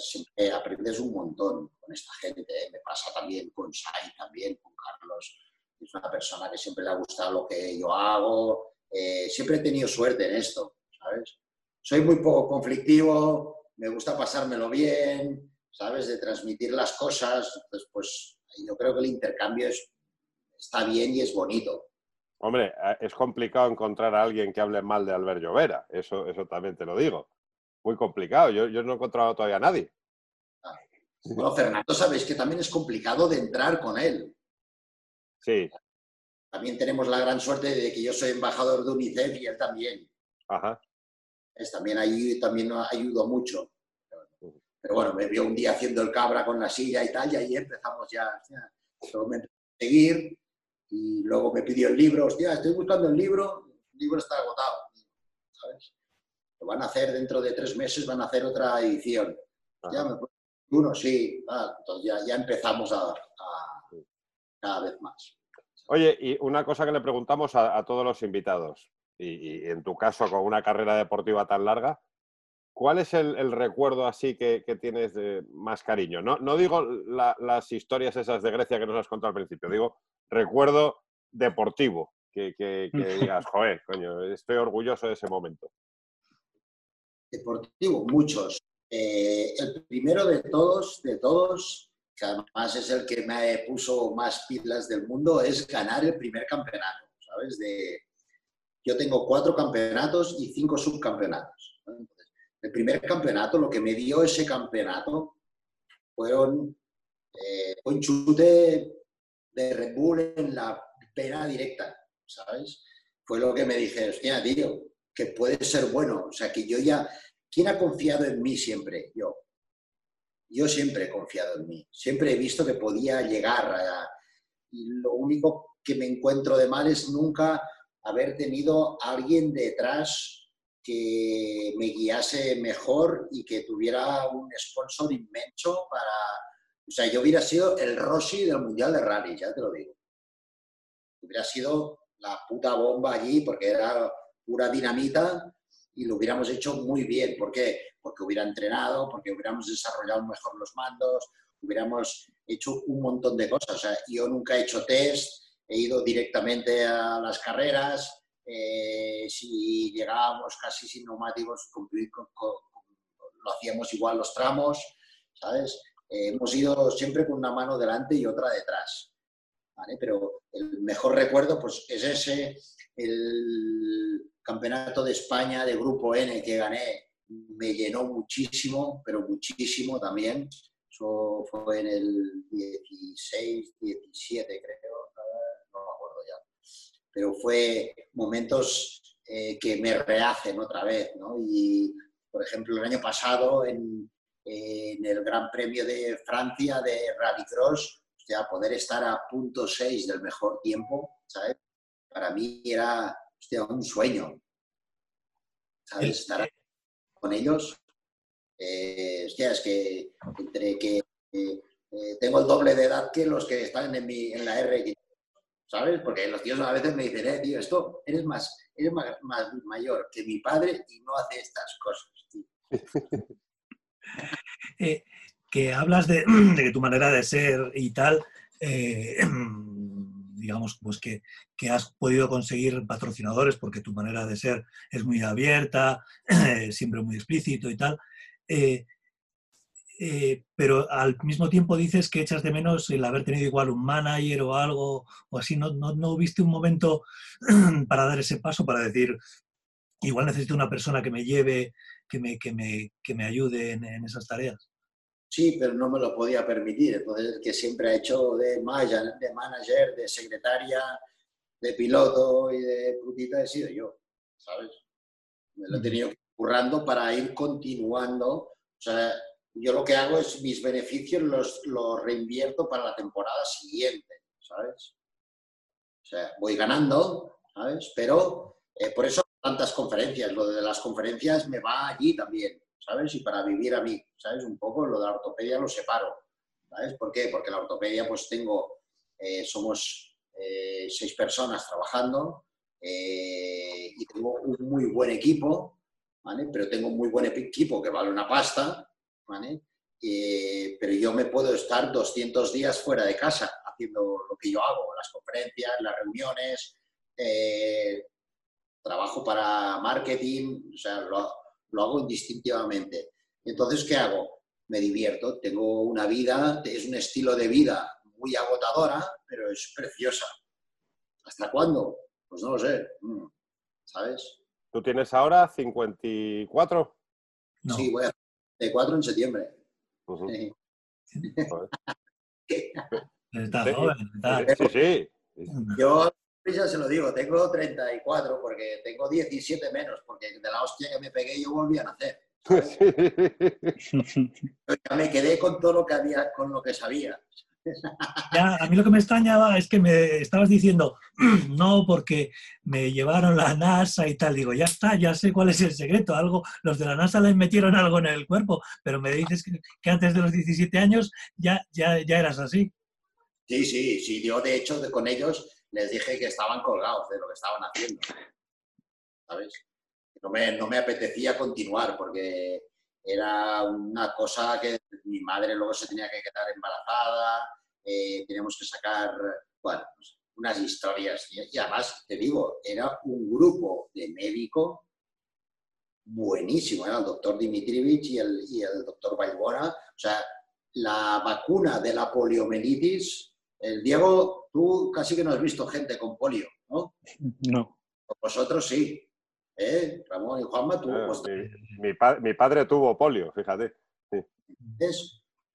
siempre aprendes un montón con esta gente, ¿eh? me pasa también con Sai, también con Carlos, es una persona que siempre le ha gustado lo que yo hago, eh, siempre he tenido suerte en esto, ¿sabes? Soy muy poco conflictivo, me gusta pasármelo bien, ¿sabes? De transmitir las cosas. Entonces, pues yo creo que el intercambio está bien y es bonito. Hombre, eh, es complicado encontrar a alguien que hable mal de Albert Llovera, eso, eso también te lo digo. Muy complicado, yo, yo no he encontrado todavía a nadie. Ah. Bueno, Fernando, sabéis que también es complicado de entrar con él. Sí. También tenemos la gran suerte de que yo soy embajador de UNICEF y él también. Ajá. Es, también, ahí, también ayudo mucho. Pero bueno, me vio un día haciendo el cabra con la silla y tal, y ahí empezamos ya, a seguir. Y luego me pidió el libro, hostia, estoy buscando el libro, el libro está agotado, ¿sabes? Lo van a hacer dentro de tres meses, van a hacer otra edición. Ya me uno, sí, entonces ya, ya empezamos a, cada vez más. Oye, y una cosa que le preguntamos a, todos los invitados, y, en tu caso con una carrera deportiva tan larga, ¿Cuál es el, recuerdo así que, tienes de más cariño? No, digo las historias esas de Grecia que nos has contado al principio, digo recuerdo deportivo, que, que, digas, joder, coño, estoy orgulloso de ese momento. Deportivo, muchos. Eh, el primero de todos, de todos, que además es el que me puso más pilas del mundo, es ganar el primer campeonato, ¿sabes? De, yo tengo cuatro campeonatos y cinco subcampeonatos. El primer campeonato, lo que me dio ese campeonato, fueron eh, un chute de Red Bull en la pena directa, ¿sabes? Fue lo que me dije, tío, que puede ser bueno. O sea, que yo ya... ¿Quién ha confiado en mí siempre? Yo. Yo siempre he confiado en mí. Siempre he visto que podía llegar a... Y lo único que me encuentro de mal es nunca haber tenido a alguien detrás que me guiase mejor y que tuviera un sponsor inmenso para... O sea, yo hubiera sido el Rossi del Mundial de Rally, ya te lo digo. Hubiera sido la puta bomba allí porque era pura dinamita y lo hubiéramos hecho muy bien. ¿Por qué? Porque hubiera entrenado, porque hubiéramos desarrollado mejor los mandos, hubiéramos hecho un montón de cosas. O sea, yo nunca he hecho test, he ido directamente a las carreras, eh, si llegábamos casi sin neumáticos, lo hacíamos igual los tramos, ¿sabes? Eh, hemos ido siempre con una mano delante y otra detrás. Pero el mejor recuerdo pues, es ese, el campeonato de España de Grupo N que gané, me llenó muchísimo, pero muchísimo también. Eso fue en el 16, 17 creo, no me acuerdo ya. Pero fue momentos eh, que me rehacen otra vez, ¿no? Y, por ejemplo, el año pasado en, en el Gran Premio de Francia de Rallycross, sea, poder estar a punto 6 del mejor tiempo, ¿sabes? Para mí era un sueño. ¿Sabes? Estar con ellos. Eh, hostia, es que entre que eh, eh, tengo el doble de edad que los que están en, mi, en la R, ¿sabes? Porque los tíos a veces me dicen, eh, tío, esto eres más, eres más, mayor que mi padre y no hace estas cosas, eh, que hablas de, tu manera de ser y tal, eh, digamos, pues que, que, has podido conseguir patrocinadores porque tu manera de ser es muy abierta, siempre muy explícito y tal. Eh, eh, pero al mismo tiempo dices que echas de menos el haber tenido igual un manager o algo o así. ¿No, no, no viste un momento para dar ese paso, para decir, igual necesito una persona que me lleve, que me, que me, que me ayude en, en esas tareas? Sí, pero no me lo podía permitir. Entonces, que siempre ha hecho de manager, de, manager, de secretaria, de piloto y de putita he sido yo, ¿sabes? Me lo he tenido currando para ir continuando. O sea, yo lo que hago es mis beneficios los, los reinvierto para la temporada siguiente, ¿sabes? O sea, voy ganando, ¿sabes? Pero eh, por eso tantas conferencias. Lo de las conferencias me va allí también. ¿sabes? Y para vivir a mí, ¿sabes? Un poco lo de la ortopedia lo separo, ¿sabes? ¿Por qué? Porque la ortopedia, pues tengo, eh, somos eh, seis personas trabajando y tengo un muy buen equipo, ¿vale? Pero tengo un muy buen equipo que vale una pasta, ¿vale? pero yo me puedo estar 200 días fuera de casa haciendo lo que yo hago, las conferencias, las reuniones, trabajo para marketing, o sea, lo, lo hago indistintivamente. Entonces, ¿qué hago? Me divierto, tengo una vida, es un estilo de vida muy agotadora, pero es preciosa. ¿Hasta cuándo? Pues no lo sé, mm, ¿sabes? ¿Tú tienes ahora 54? No. Sí, voy a 54 en septiembre. Uh -huh. está joven, está. Sí, sí. Yo ya se lo digo, tengo 34 porque tengo 17 menos, porque de la hostia que me pegué yo volví a nacer. ya me quedé con todo lo que había, con lo que sabía. Ya, a mí lo que me extrañaba es que me estabas diciendo, no, porque me llevaron la NASA y tal. Digo, ya está, ya sé cuál es el secreto. Algo, los de la NASA les metieron algo en el cuerpo, pero me dices que, antes de los 17 años ya, ya, ya eras así. Sí, sí, sí. Yo, de hecho, con ellos les dije que estaban colgados de lo que estaban haciendo. ¿Sabes? No me, no me apetecía continuar porque era una cosa que mi madre luego se tenía que quedar embarazada, eh, teníamos que sacar, bueno, pues, unas historias. Y, además, te digo, era un grupo de médicos buenísimo, era el doctor Dimitrivich y el, y el doctor Balbona. O sea, la vacuna de la poliomielitis el Diego, tú casi que no has visto gente con polio, ¿no? No. Vosotros sí. ¿Eh? Ramón y Juanma, tú. Ah, mi, mi, padre tuvo polio, fíjate. Sí.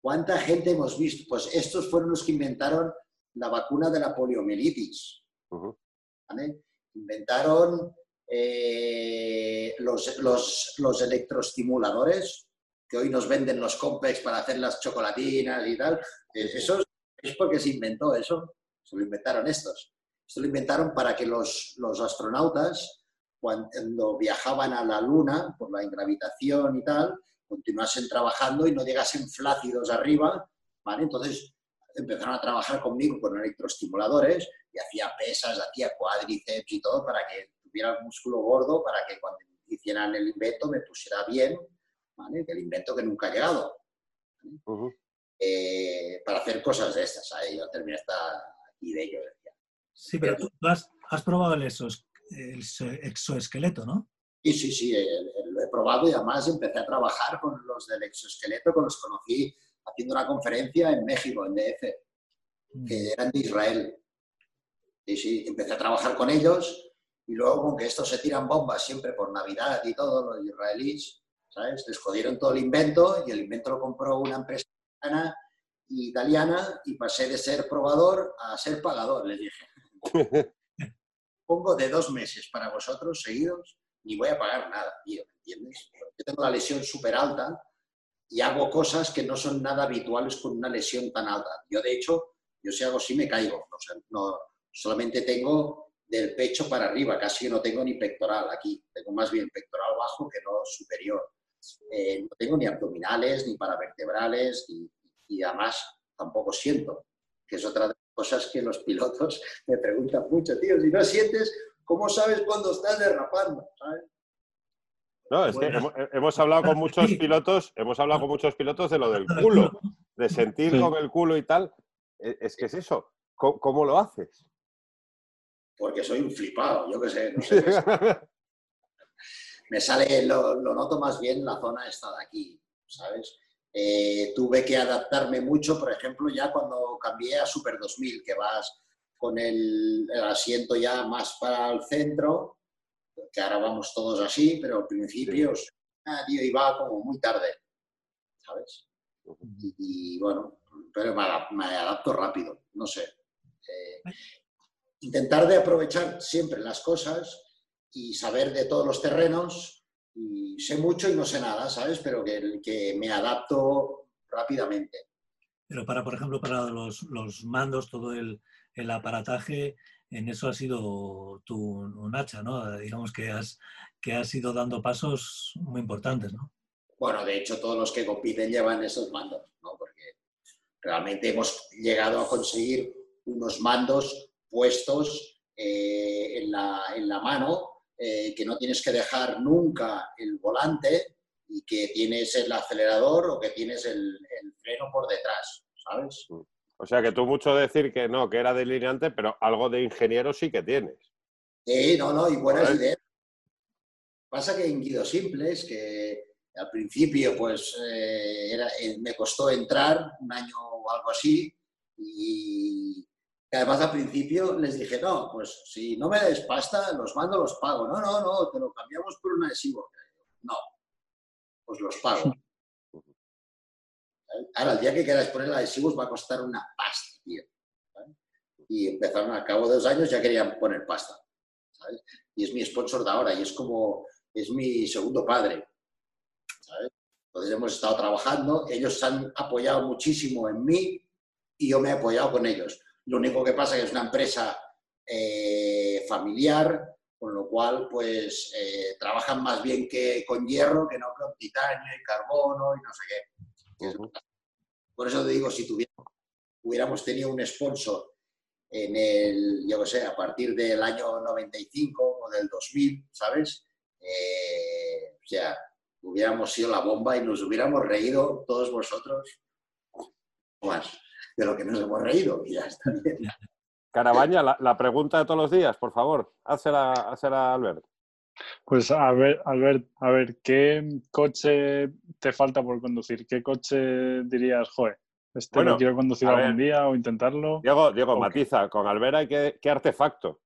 ¿Cuánta gente hemos visto? Pues estos fueron los que inventaron la vacuna de la poliomielitis. ¿vale? Inventaron eh, los, los, los, electroestimuladores que hoy nos venden los complex para hacer las chocolatinas y tal. Esos es porque se inventó eso, se lo inventaron estos. Esto lo inventaron para que los, los astronautas, cuando viajaban a la Luna por la ingravitación y tal, continuasen trabajando y no llegasen flácidos arriba, ¿vale? Entonces empezaron a trabajar conmigo con electroestimuladores y hacía pesas, hacía cuádriceps y todo para que tuviera el músculo gordo, para que cuando hicieran el invento me pusiera bien, ¿vale? El invento que nunca ha llegado. Eh, para hacer cosas de estas. Ahí yo terminé hasta aquí de ello. Sí, pero tú has, has probado el, esos, el, exoesqueleto, ¿no? Sí, sí, sí, lo he probado y además empecé a trabajar con los del exoesqueleto, que los conocí haciendo una conferencia en México, en DF, que mm. eran de Israel. Sí, sí, empecé a trabajar con ellos y luego con que estos se tiran bombas siempre por Navidad y todo, los israelíes, ¿sabes? Les jodieron todo el invento y el invento lo compró una empresa italiana y pasé de ser probador a ser pagador, les dije. Pongo de dos meses para vosotros seguidos, ni voy a pagar nada, tío, ¿me entiendes? Yo tengo la lesión súper alta y hago cosas que no son nada habituales con una lesión tan alta. Yo, de hecho, yo si hago así me caigo. O no, solamente tengo del pecho para arriba, casi no tengo ni pectoral aquí. Tengo más bien pectoral bajo que no superior. Eh, no tengo ni abdominales, ni paravertebrales, y, y además tampoco siento, que es otra de cosas que los pilotos me preguntan mucho, tío, si no sientes, ¿cómo sabes cuándo estás derrapando? ¿sabes? No, es que hemos, hablado con muchos pilotos, hemos hablado con muchos pilotos de lo del culo, de sentir con el culo y tal. E, es que es eso. ¿Cómo, lo haces? Porque soy un flipado, yo qué sé, no sé. Me sale, lo, noto más bien la zona esta de aquí, ¿sabes? Eh, tuve que adaptarme mucho, por ejemplo, ya cuando cambié a Super 2000, que vas con el asiento ya más para el centro, que ahora vamos todos así, pero al principio iba como muy tarde, ¿sabes? Y, bueno, pero me, adapto rápido, no sé. Eh, intentar de aprovechar siempre las cosas y saber de todos los terrenos, y sé mucho y no sé nada, ¿sabes? Pero que, que me adapto rápidamente. Pero para, por ejemplo, para los, los mandos, todo el, el aparataje, en eso ha sido tu hacha, ¿no? Digamos que has, que has ido dando pasos muy importantes, ¿no? Bueno, de hecho todos los que compiten llevan esos mandos, ¿no? Porque realmente hemos llegado a conseguir unos mandos puestos eh, en, la, en, la, mano, eh, que no tienes que dejar nunca el volante y que tienes el acelerador o que tienes el, el freno por detrás, ¿sabes? O sea que tú mucho decir que no, que era delineante, pero algo de ingeniero sí que tienes. Sí, no, no, y buenas ideas. Pasa que en Guido Simples, que al principio pues eh, eh, me costó entrar un año o algo así, y además al principio les dije, no, pues si no me des pasta, los mando, los pago. No, no, no, te lo cambiamos por un adhesivo. No, pues los pago. Ahora, el día que queráis poner adhesivos va a costar una pasta, tío. Y empezaron, a cabo de dos años ya querían poner pasta. Y es mi sponsor de ahora y es como, es mi segundo padre. Entonces hemos estado trabajando, ellos han apoyado muchísimo en mí y yo me he apoyado con ellos. Lo único que pasa es que es una empresa eh, familiar, con lo cual pues eh, trabajan más bien que con hierro que no con titanio y carbono y no sé qué. Por eso te digo, si hubiéramos tenido un sponsor en el, yo sé, a partir del año 95 o del 2000, ¿sabes? Eh, o sea, hubiéramos sido la bomba y nos hubiéramos reído todos vosotros más de lo que nos hemos reído. Y ya está bien. Carabaña, la, pregunta de todos los días, por favor, hazla, a Albert. Pues a ver, Albert, a ver, ¿qué coche te falta por conducir? ¿Qué coche dirías, joder, este lo quiero conducir algún día o intentarlo? Diego, Diego matiza, con Albert hay que, ¿qué artefacto?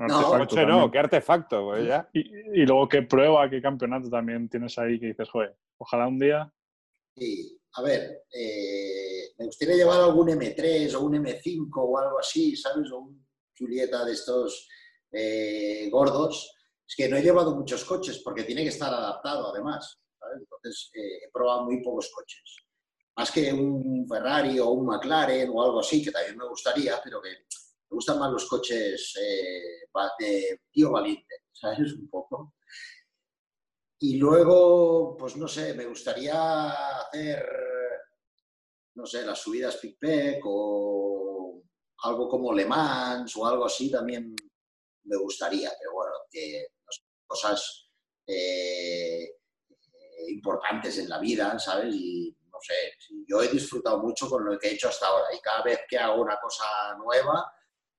No, coche no, ¿qué artefacto? Pues ya. Y, luego, ¿qué prueba, qué campeonato también tienes ahí que dices, joder, ojalá un día? Sí, a ver, eh, me gustaría llevar algún M3 o un M5 o algo así, ¿sabes? O un Julieta de estos eh, gordos es que no he llevado muchos coches porque tiene que estar adaptado además. Entonces eh, he probado muy pocos coches. Más que un Ferrari o un McLaren o algo así, que también me gustaría, pero que me gustan más los coches eh, de tío valiente, ¿sabes? Un poco. Y luego, pues no sé, me gustaría hacer, no sé, las subidas Pickpack o algo como Le Mans o algo así también me gustaría, pero bueno, que cosas eh, importantes en la vida, ¿sabes? Y no sé, yo he disfrutado mucho con lo que he hecho hasta ahora y cada vez que hago una cosa nueva,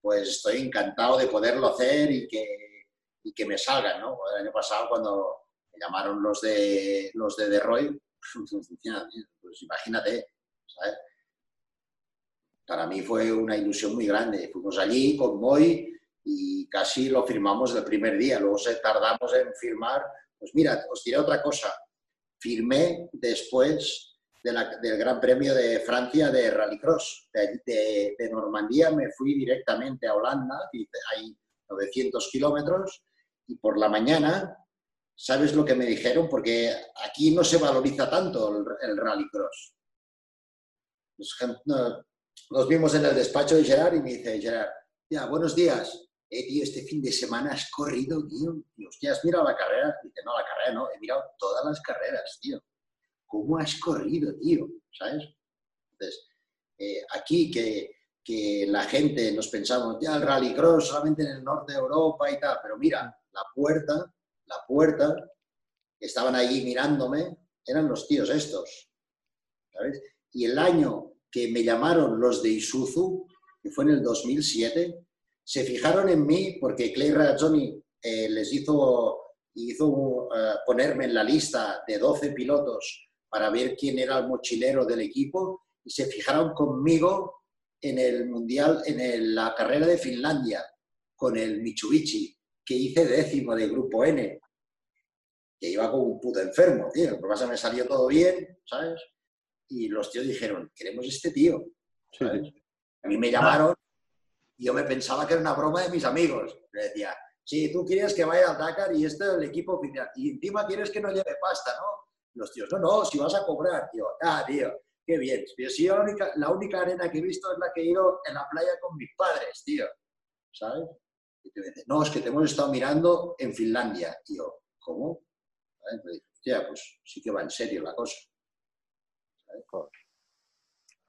pues estoy encantado de poderlo hacer y que, y que me salgan, ¿no? El año pasado cuando llamaron los de los de Roy, pues imagínate, para mí fue una ilusión muy grande. Fuimos allí con Moy y casi lo firmamos el primer día. Luego se tardamos en firmar. Pues mira, os diré otra cosa. Firmé después del Gran Premio de Francia de Rallycross. De, de, Normandía me fui directamente a Holanda, hay 900 kilómetros, y por la mañana, ¿sabes lo que me dijeron? Porque aquí no se valoriza tanto el, el Rallycross. Nos vimos en el despacho de Gerard y me dice, Gerard, ya, buenos días. Eh, tío, este fin de semana has corrido, tío. Y hostia, ¿has mirado la carrera? Dice, no, la carrera no, he mirado todas las carreras, tío. ¿Cómo has corrido, tío? ¿Sabes? Entonces, eh, aquí que, que, la gente nos pensamos, ya el rallycross solamente en el norte de Europa y tal, pero mira, la puerta, la puerta, estaban allí mirándome, eran los tíos estos. Y el año que me llamaron los de Isuzu, que fue en el 2007, se fijaron en mí porque Clay Razzoni eh, les hizo, hizo eh, ponerme en la lista de 12 pilotos para ver quién era el mochilero del equipo y se fijaron conmigo en el mundial, en la carrera de Finlandia, con el Mitsubishi, que hice décimo de grupo N, que iba como un puto enfermo, tío. Por me salió todo bien, ¿sabes? y los tíos dijeron, queremos este tío. A mí me llamaron y yo me pensaba que era una broma de mis amigos. Le decía, sí, tú quieres que vaya al Dakar y este es el equipo oficial. Y encima quieres que no lleve pasta, ¿no? Los tíos, no, no, si vas a cobrar, tío. Ah, tío, qué bien. Pero si yo la única, la única arena que he visto es la que he ido en la playa con mis padres, tío. ¿Sabes? Y te dice, no, es que te hemos estado mirando en Finlandia. Y yo, ¿cómo? ¿Sabes? pues sí que va en serio la cosa.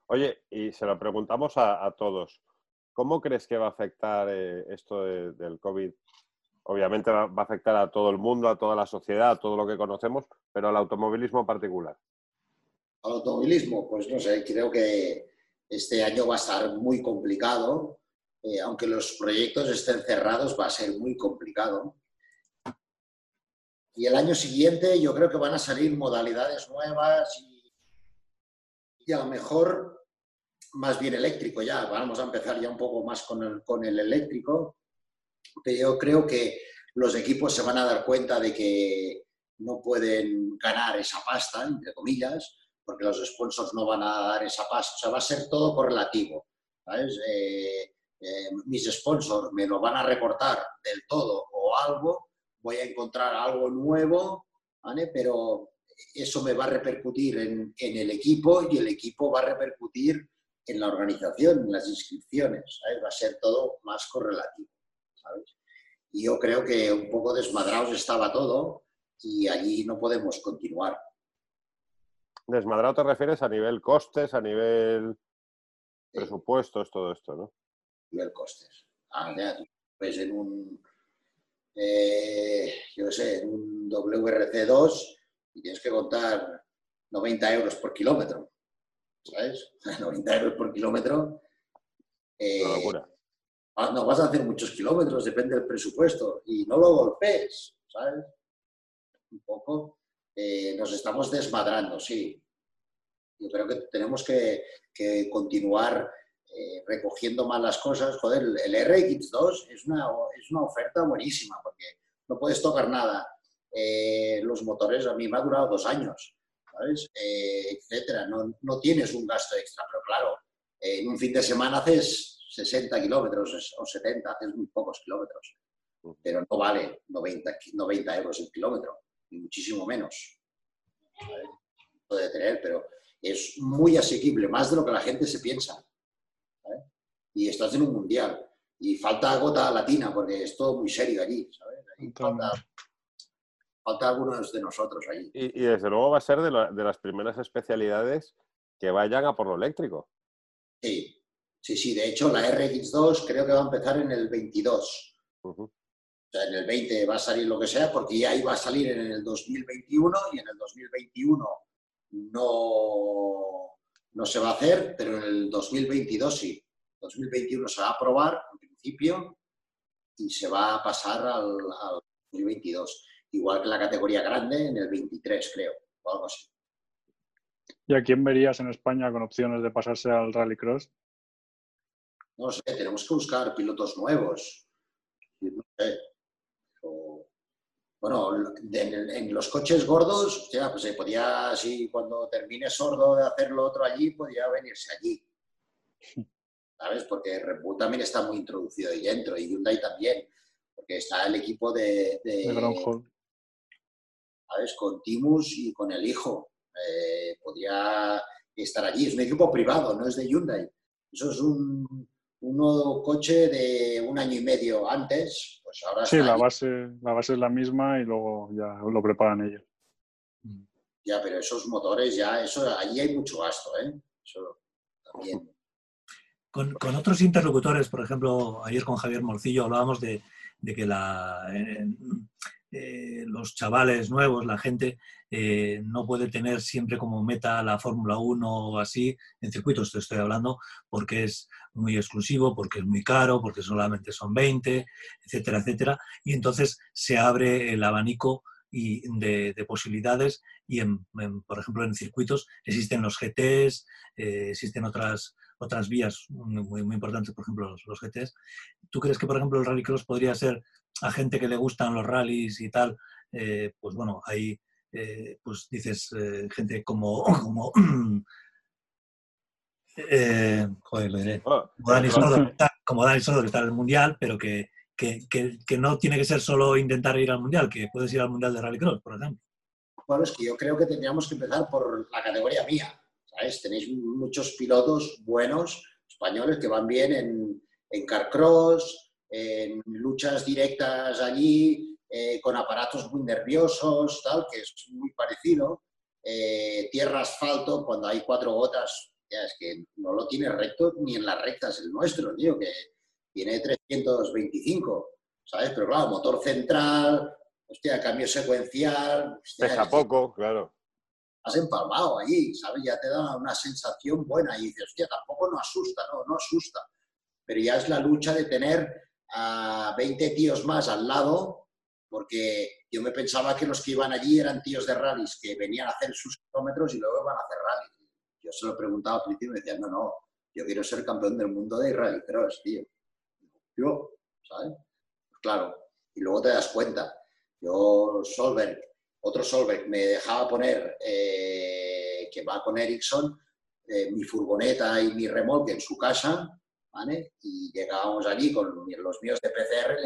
Oye, y se lo preguntamos a, todos. ¿Cómo crees que va a afectar eh, esto del COVID? Obviamente va, a afectar a todo el mundo, a toda la sociedad, a todo lo que conocemos, pero al automovilismo en particular. Al automovilismo, pues no sé, creo que este año va a estar muy complicado. Eh, aunque los proyectos estén cerrados, va a ser muy complicado. Y el año siguiente yo creo que van a salir modalidades nuevas y a lo mejor más bien eléctrico ya, vamos a empezar ya un poco más con el, con el eléctrico, pero yo creo que los equipos se van a dar cuenta de que no pueden ganar esa pasta, entre comillas, porque los sponsors no van a dar esa pasta, o sea, va a ser todo correlativo, ¿sabes? Eh, eh, mis sponsors me lo van a recortar del todo o algo, voy a encontrar algo nuevo, ¿vale? Pero eso me va a repercutir en, el equipo y el equipo va a repercutir en la organización, en las inscripciones. Va a ser todo más correlativo. Y yo creo que un poco desmadrados estaba todo y allí no podemos continuar. Desmadrado te refieres a nivel costes, a nivel presupuestos, todo esto, ¿no? Nivel costes. Ah, pues en un, eh, yo sé, en un WRC2 y tienes que contar 90 euros por kilómetro. ¿Sabes? 90 euros por kilómetro. Eh, locura. Ah, no vas a hacer muchos kilómetros, depende del presupuesto. Y no lo golpees, ¿sabes? Un poco. Eh, nos estamos desmadrando, sí. Yo creo que tenemos que, continuar eh, recogiendo más las cosas. Joder, el RX2 es una, es una oferta buenísima porque no puedes tocar nada eh, los motores a mí me ha durado dos años, ¿sabes? Eh, etcétera. No, no, tienes un gasto extra, pero claro, en un fin de semana haces 60 kilómetros o 70, haces muy pocos kilómetros, pero no vale 90, 90 euros el kilómetro, ni muchísimo menos. Puede tener, pero es muy asequible, más de lo que la gente se piensa. Y estás en un mundial. Y falta gota latina, porque es todo muy serio allí. ¿sabes? falta, falta algunos de nosotros ahí. Y, desde luego va a ser de, las primeras especialidades que vayan a por lo eléctrico. Sí, sí, sí. De hecho, la RX2 creo que va a empezar en el 22. O sea, en el 20 va a salir lo que sea, porque ya iba a salir en el 2021 y en el 2021 no, no se va a hacer, pero en el 2022 sí. 2021 se va a aprobar en principio y se va a pasar al, al 2022 igual que la categoría grande en el 23, creo, o algo así. ¿Y a quién verías en España con opciones de pasarse al rallycross? no sé, tenemos que buscar pilotos nuevos. No sé. bueno, en, los coches gordos, ya, pues se podía, si cuando termine sordo de hacer lo otro allí, podía venirse allí. ¿Sabes? Porque Red Bull también está muy introducido ahí dentro y Hyundai también, porque está el equipo de... de, ¿Sabes? Con Timus y con el hijo. Eh, podía estar allí. Es un equipo privado, no es de Hyundai. Eso es un, nuevo coche de un año y medio antes, pues ahora Sí, la base, la base es la misma y luego ya lo preparan ellos. Ya, pero esos motores ya, eso, allí hay mucho gasto, ¿eh? Eso también. Con, otros interlocutores, por ejemplo, ayer con Javier Morcillo hablábamos de, que la, eh, eh, los chavales nuevos, la gente, eh, no puede tener siempre como meta la Fórmula 1 o así, en circuitos te estoy hablando, porque es muy exclusivo, porque es muy caro, porque solamente son 20, etcétera, etcétera. Y entonces se abre el abanico y de, posibilidades y, en, por ejemplo, en circuitos existen los GTs, existen otras, otras vías muy, muy importantes, por ejemplo, los, los, GTs. ¿Tú crees que, por ejemplo, el rallycross podría ser a gente que le gustan los rallies y tal, eh, pues bueno, hay, eh, pues dices, eh, gente como, como joder, lo diré, ah, como Dani Sordo, que está en el Mundial, pero que, que, que, no tiene que ser solo intentar ir al Mundial, que puedes ir al Mundial de Rallycross, por ejemplo. Bueno, es que yo creo que tendríamos que empezar por la categoría mía, Tenéis muchos pilotos buenos españoles que van bien en, en carcross, en luchas directas allí, eh, con aparatos muy nerviosos, tal, que es muy parecido. Eh, tierra asfalto, cuando hay cuatro gotas, ya es que no lo tiene recto ni en las rectas el nuestro, tío, que tiene 325, ¿sabes? Pero claro, motor central, hostia, cambio secuencial. Hostia, poco, claro. Has empalmado allí, ¿sabes? Ya te da una sensación buena y dices, hostia, tampoco no asusta, no, no asusta. Pero ya es la lucha de tener a 20 tíos más al lado, porque yo me pensaba que los que iban allí eran tíos de rallies que venían a hacer sus kilómetros y luego iban a hacer rallies. Yo se lo preguntaba al principio y me no, no, yo quiero ser campeón del mundo de rally cross, tío. Yo, ¿sabes? Pues claro, y luego te das cuenta. Yo, Solberg, otro Solberg, me dejaba poner, eh, que va con Ericsson, eh, mi furgoneta y mi remolque en su casa, y llegábamos allí con los míos de PCR,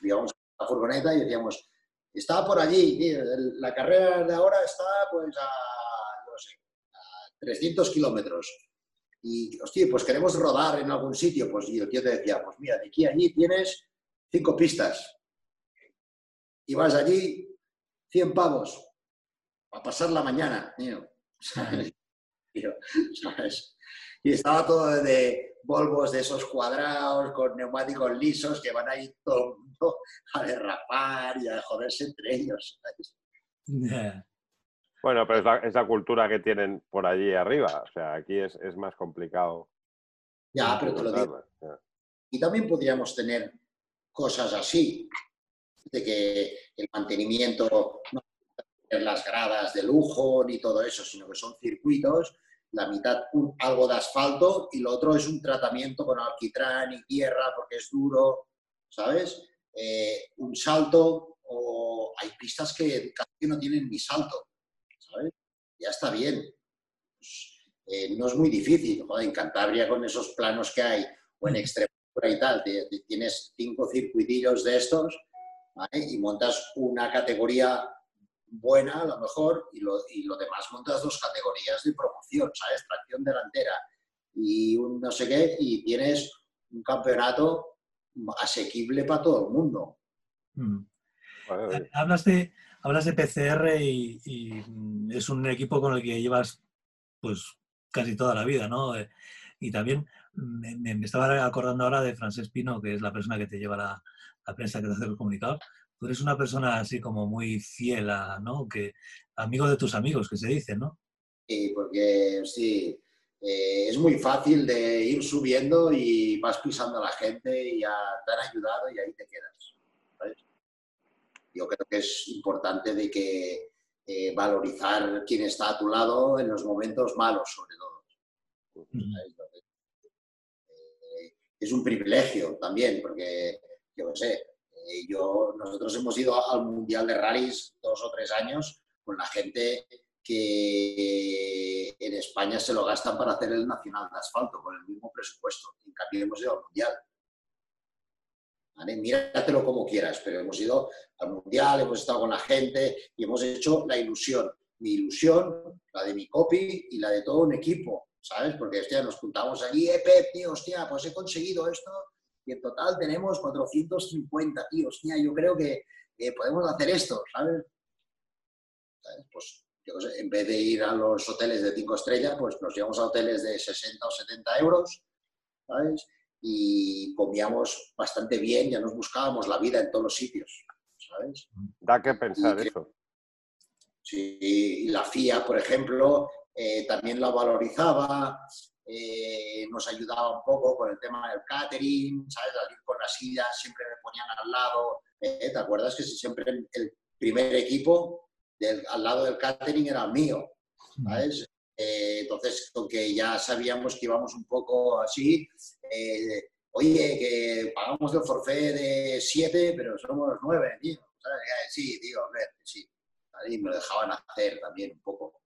le a la furgoneta y decíamos, está por allí, la carrera de ahora está pues a, no sé, a 300 kilómetros. Y, hostia, pues queremos rodar en algún sitio. Pues y el tío te decía, pues mira, de aquí a allí tienes cinco pistas. Y vas allí 100 pavos a pasar la mañana, tío. Y estaba todo de, Volvos de esos cuadrados con neumáticos lisos que van a ir todo el mundo a derrapar y a joderse entre ellos. Bueno, pero es la, cultura que tienen por allí arriba. O sea, aquí es, más complicado. Ya, pero te lo digo. Y también podríamos tener cosas así, de que el mantenimiento no las gradas de lujo ni todo eso, sino que son circuitos la mitad algo de asfalto y lo otro es un tratamiento con alquitrán y tierra porque es duro, ¿sabes? Eh, un salto o hay pistas que casi no tienen ni salto, ¿sabes? Ya está bien. Pues, eh, no es muy difícil, en Cantabria con esos planos que hay o en Extremadura y tal, tienes cinco circuitillos de estos y montas una categoría buena a lo mejor y lo, y lo demás montas dos categorías de promoción, ¿sabes? Tracción delantera y un no sé qué y tienes un campeonato asequible para todo el mundo. Mm. Hablas, de, hablas de PCR y, mm, es un equipo con el que llevas pues casi toda la vida, ¿no? Eh, y también me, me, estaba acordando ahora de Francesc Pino, que es la persona que te lleva la, la prensa que te hace los comunicados, tú eres una persona así como muy fiel a, ¿no? Que, amigo de tus amigos, que se dice, ¿no? Sí, porque sí, eh, es muy fácil de ir subiendo y vas pisando a la gente y ya te han ayudado y ahí te quedas. Yo creo que es importante de que eh, valorizar quién está a tu lado en los momentos malos, sobre todo. es un privilegio también, porque yo no sé, eh, yo, nosotros hemos ido al Mundial de Rallys dos o tres años con la gente que en España se lo gastan para hacer el Nacional de Asfalto con el mismo presupuesto. En cambio, hemos ido al Mundial. ¿Vale? Míratelo como quieras, pero hemos ido al Mundial, hemos estado con la gente y hemos hecho la ilusión. Mi ilusión, la de mi copy y la de todo un equipo, ¿sabes? Porque hostia, nos juntamos allí, eh, Pep, tío, hostia, pues he conseguido esto y en total tenemos 450, tío, hostia, yo creo que podemos hacer esto, ¿sabes? Pues en vez de ir a los hoteles de 5 estrellas, pues nos llevamos a hoteles de 60 o 70 euros, ¿sabes? Y comíamos bastante bien, ya nos buscábamos la vida en todos los sitios, ¿sabes? Da que pensar eso. Sí, la FIA, por ejemplo, eh, también la valorizaba, eh, nos ayudaba un poco con el tema del catering, ¿sabes? Al ir con la silla siempre me ponían al lado. Eh, ¿Te acuerdas que siempre el primer equipo al lado del catering era mío, ¿sabes? Eh, entonces, con que ya sabíamos que íbamos un poco así, eh, oye, que pagamos el forfait de 7, pero somos 9, tío. Eh, sí, tío, a ver, sí. Ahí me lo dejaban hacer también un poco.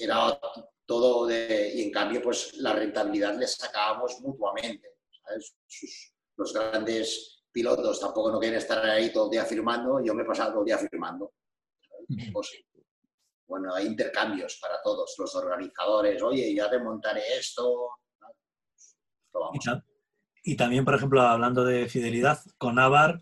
era todo de... Y en cambio, pues la rentabilidad le sacábamos mutuamente. ¿sabes? los grandes pilotos tampoco no quieren estar ahí todo el día firmando, yo me he pasado todo el día firmando. Pues, bueno, hay intercambios para todos, los organizadores, oye, ya te montaré esto. Y, también, por ejemplo, hablando de fidelidad, con Avar,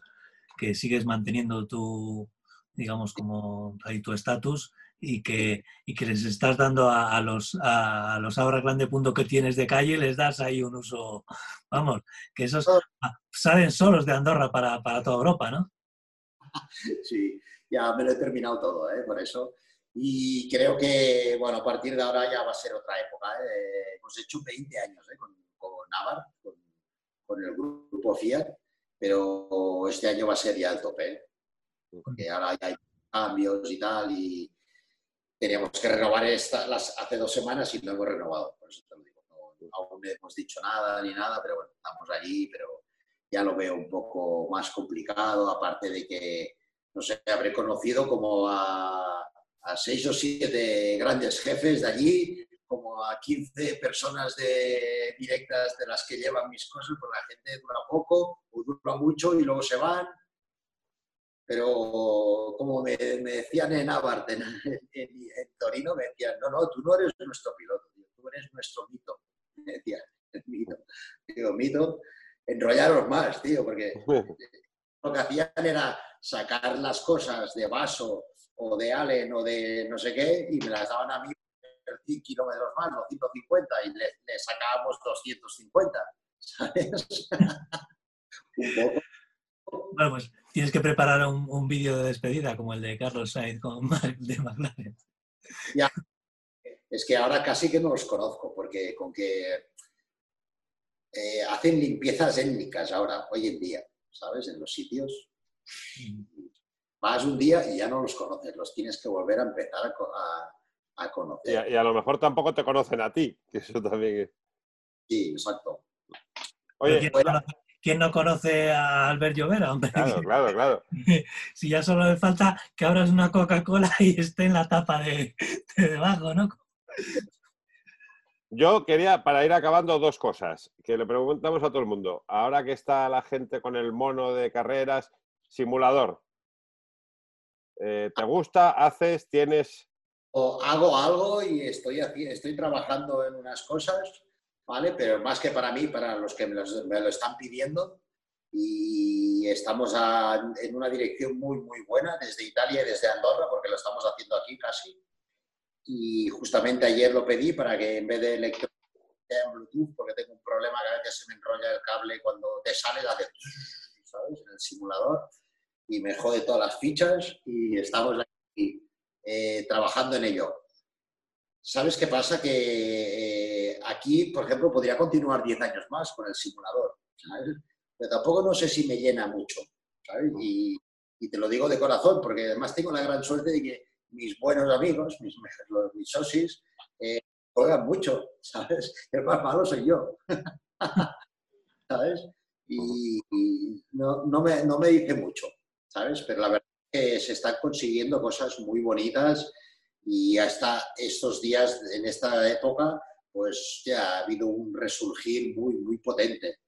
que sigues manteniendo tu, digamos, como ahí tu estatus y que, y que les estás dando a, los a los ahora grande punto que tienes de calle, les das ahí un uso, vamos, que esos salen solos de Andorra para, para toda Europa, ¿no? Sí, ya me lo he terminado todo, ¿eh? por eso. Y creo que, bueno, a partir de ahora ya va a ser otra época. ¿eh? Hemos hecho 20 años ¿eh? con, con Navar, con, el grupo Fiat, pero este año va a ser ya el tope, ¿eh? porque ahora ya hay cambios y tal, y teníamos que renovar esta, hace dos semanas y no hemos renovado, por eso te lo digo. No, aún no hemos dicho nada ni nada, pero bueno, estamos allí, pero ya lo veo un poco más complicado, aparte de que no sé, habré conocido como a, seis o siete grandes jefes de allí, como a 15 personas directas de las que llevan mis cosas, pues la gente dura poco o dura mucho y luego se van. Pero como me, decían en Abarth, en, Torino, me decían, no, no, tú no eres nuestro piloto, tú eres nuestro mito. Me decían, mito. Digo, mito, enrollaros más, tío, porque lo que hacían era sacar las cosas de Vaso o de Allen o de no sé qué y me las daban a mí 100 kilómetros más, los 150 y le, sacábamos 250, ¿sabes? un poco. Bueno, pues tienes que preparar un, vídeo de despedida como el de Carlos Sainz con de McLaren. Ya, es que ahora casi que no los conozco, porque con que eh, hacen limpiezas étnicas ahora, hoy en día, ¿sabes? En los sitios. Vas un día y ya no los conoces, los tienes que volver a empezar a, conocer. Y a, lo mejor tampoco te conocen a ti, que eso también es. Sí, exacto. Oye, ¿quién, no conoce a Albert Llovera, hombre? Claro, claro, claro. si ya solo le falta que abras una Coca-Cola y esté en la tapa de, de debajo, ¿no? Yo quería, para ir acabando, dos cosas que le preguntamos a todo el mundo. Ahora que está la gente con el mono de carreras, simulador. Eh, ¿Te gusta? ¿Haces? ¿Tienes? O hago algo y estoy, estoy trabajando en unas cosas, ¿vale? Pero más que para mí, para los que me, lo están pidiendo. Y estamos en una dirección muy, muy buena desde Italia y desde Andorra, porque lo estamos haciendo aquí casi. Y justamente ayer lo pedí para que en vez de electro en Bluetooth, porque tengo un problema que a veces se me enrolla el cable cuando te sale, hace, ¿sabes? En el simulador y me jode todas las fichas y estamos aquí eh, trabajando en ello. ¿Sabes qué pasa? Que aquí, por ejemplo, podría continuar 10 años más con el simulador, Pero tampoco no sé si me llena mucho, ¿sabes? Y, te lo digo de corazón, porque además tengo la gran suerte de que mis buenos amigos, mis, mis socios, eh, juegan mucho, ¿sabes? El más malo soy yo. ¿sabes? Y, no, no, me, no me dice mucho, ¿sabes? Pero la verdad es que se están consiguiendo cosas muy bonitas y hasta estos días, en esta época, pues ya ha habido un resurgir muy, muy potente.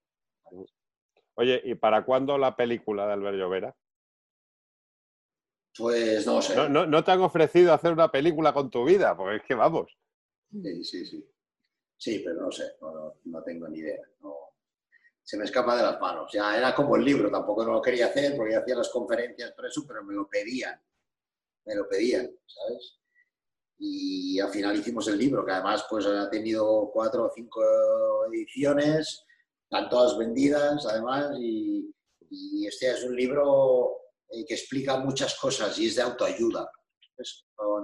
Oye, ¿y para cuándo la película de Albert Llovera? Pues no sé. No, te han ofrecido hacer una película con tu vida, porque es que vamos. Sí, sí, sí. Sí, pero no sé, no, tengo ni idea. se me escapa de las manos. Ya era como el libro, tampoco no lo quería hacer porque hacía las conferencias por eso, pero me lo pedían. Me lo pedían, ¿sabes? Y al final hicimos el libro, que además pues ha tenido cuatro o cinco ediciones, están todas vendidas además, y, este es un libro eh, que explica muchas cosas y es de autoayuda.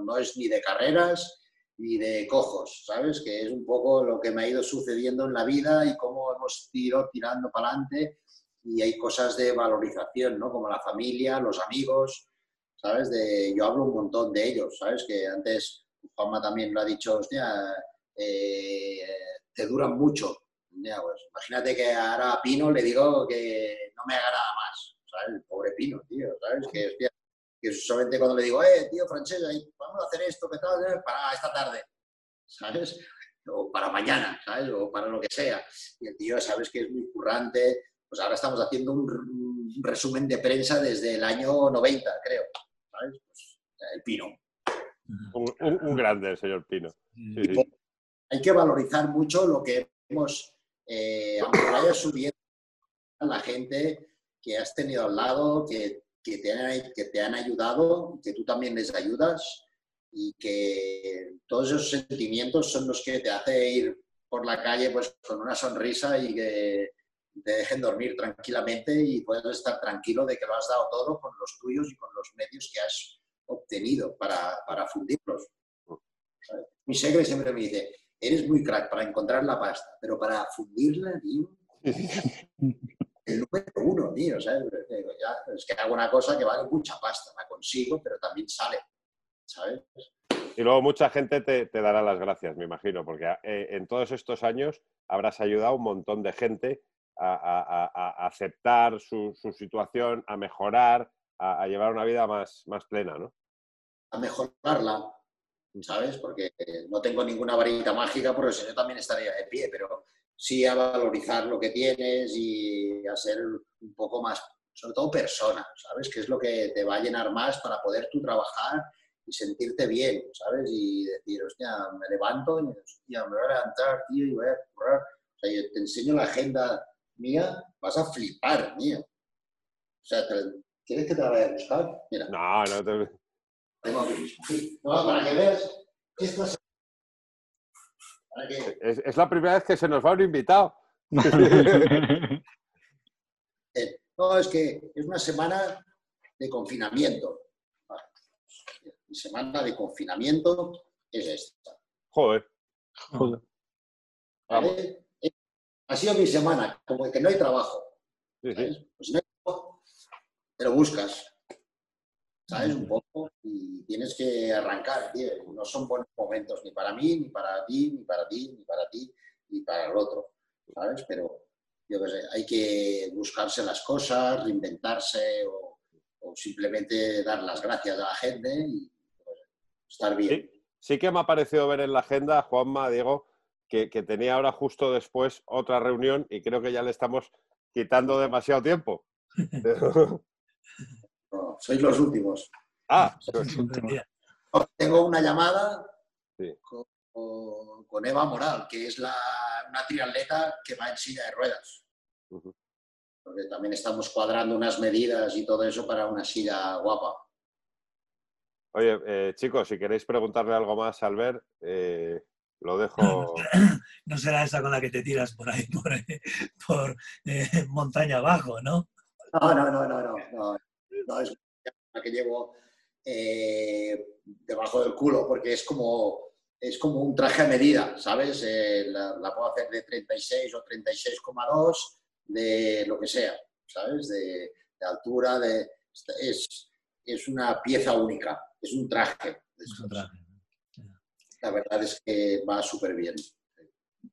no, es ni de carreras ni de cojos, ¿sabes? Que es un poco lo que me ha ido sucediendo en la vida y cómo hemos ido tirando para adelante y hay cosas de valorización, ¿no? Como la familia, los amigos, ¿sabes? De, yo hablo un montón de ellos, ¿sabes? Que antes Juanma también lo ha dicho, hostia, eh, te duran mucho. Pues, imagínate que ahora a Pino le digo que no me haga nada más. El pobre Pino, tío, ¿sabes? Que, hostia, que solamente cuando le digo, eh, tío, Francesca, vamos a hacer esto, ¿qué tal? Eh, para esta tarde, ¿sabes? O para mañana, ¿sabes? O para lo que sea. Y el tío, sabes que es muy currante. Pues ahora estamos haciendo un, resumen de prensa desde el año 90, creo, ¿sabes? Pues, el Pino. Un, grande el señor Pino. Hay que valorizar mucho lo que hemos, eh, aunque vaya subiendo a la gente que has tenido al lado, que, que, te han, que te han ayudado, que tú también les ayudas y que todos esos sentimientos son los que te hacen ir por la calle pues con una sonrisa y que te dejen dormir tranquilamente y puedes estar tranquilo de que lo has dado todo con los tuyos y con los medios que has obtenido para, para fundirlos. Mi segre siempre me dice, eres muy crack para encontrar la pasta, pero para fundirla, tío, el número uno, tío, ¿sabes? es que hago una cosa que vale mucha pasta, la consigo, pero también sale, ¿sabes? Y luego mucha gente te, dará las gracias, me imagino, porque eh, en todos estos años habrás ayudado a un montón de gente a, aceptar su, situación, a mejorar, a, llevar una vida más, más plena, ¿no? A mejorarla, ¿sabes? Porque no tengo ninguna varita mágica, porque si no también estaría de pie, pero sí a valorizar lo que tienes y a ser un poco más, sobre todo persona, ¿sabes? Que es lo que te va a llenar más para poder tú trabajar y sentirte bien, ¿sabes? Y decir, hostia, me levanto y hostia, me voy a levantar, tío, y voy a currar. O sea, yo te enseño la agenda mía, vas a flipar, mío. O sea, ¿quieres que te la vaya a buscar? Mira. No, no te... No, para que veas esto es, la primera vez que se nos va un invitado. Eh, no, es que es una semana de confinamiento. Mi semana de confinamiento es esta. Joder. Joder. Eh, ha sido mi semana, como que no hay trabajo. Pues no te lo buscas. ¿Sabes? Un poco, y tienes que arrancar, tío. No son buenos momentos ni para mí, ni para ti, ni para ti, ni para ti, ni para el otro, ¿sabes? Pero yo qué sé, hay que buscarse las cosas, reinventarse o, simplemente dar las gracias a la gente y pues, estar bien. Sí, que me ha parecido ver en la agenda, Juanma, Diego, que, que tenía ahora justo después otra reunión y creo que ya le estamos quitando demasiado tiempo. sois los últimos. Ah, Tengo una llamada con, Eva Moral, que es la, una triatleta que va en silla de ruedas. Porque también estamos cuadrando unas medidas y todo eso para una silla guapa. Oye, eh, chicos, si queréis preguntarle algo más a Albert, eh, lo dejo. No será esa con la que te tiras por ahí, por, eh, montaña abajo, ¿no? No, no, no, no, no. no es la que llevo eh, debajo del culo, porque es como, es como un traje a medida, ¿sabes? Eh, la, puedo hacer de 36 o 36,2, de lo que sea, ¿sabes? De, altura, de, es, es una pieza única, es un traje. La verdad es que va súper bien.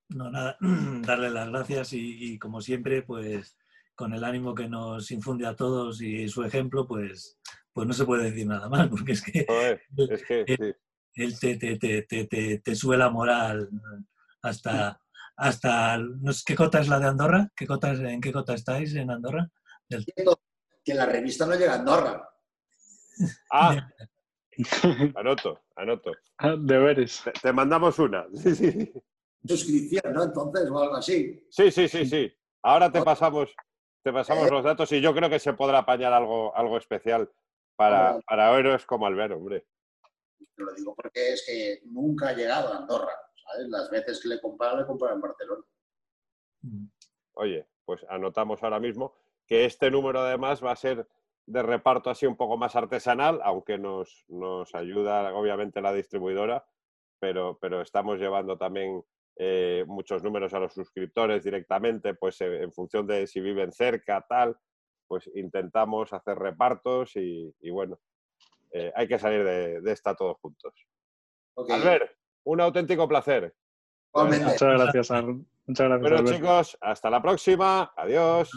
No, nada, darle las gracias y, como siempre, pues con el ánimo que nos infunde a todos y su ejemplo, pues, pues no se puede decir nada más, porque es que, es que él, te, te, te, te, sube la moral hasta, hasta ¿qué cota es la de Andorra? ¿Qué cota, ¿En qué cota estáis en Andorra? Que la revista no llega a Andorra. Ah, anoto, anoto. Ah, deberes. Te, mandamos una. Sí, sí. Suscripción, ¿no? Entonces, o algo así. Sí, sí, sí, sí. Ahora te pasamos, te pasamos ¿Eh? los datos y yo creo que se podrá apañar algo, algo especial para, para héroes como Albert, hombre. Te lo digo porque es que nunca ha llegado a Andorra. Las veces que le he comprado, le he comprado en Barcelona. Mm. Oye, pues anotamos ahora mismo que este número además va a ser de reparto así un poco más artesanal, aunque nos, nos ayuda obviamente la distribuidora, pero, pero estamos llevando también eh, muchos números a los suscriptores directamente, pues eh, en función de si viven cerca, tal, pues intentamos hacer repartos y, bueno, eh, hay que salir de, esta todos juntos. Okay. Albert, un auténtico placer. Muchas gracias, Muchas gracias. Bueno, chicos, hasta la próxima. Adiós.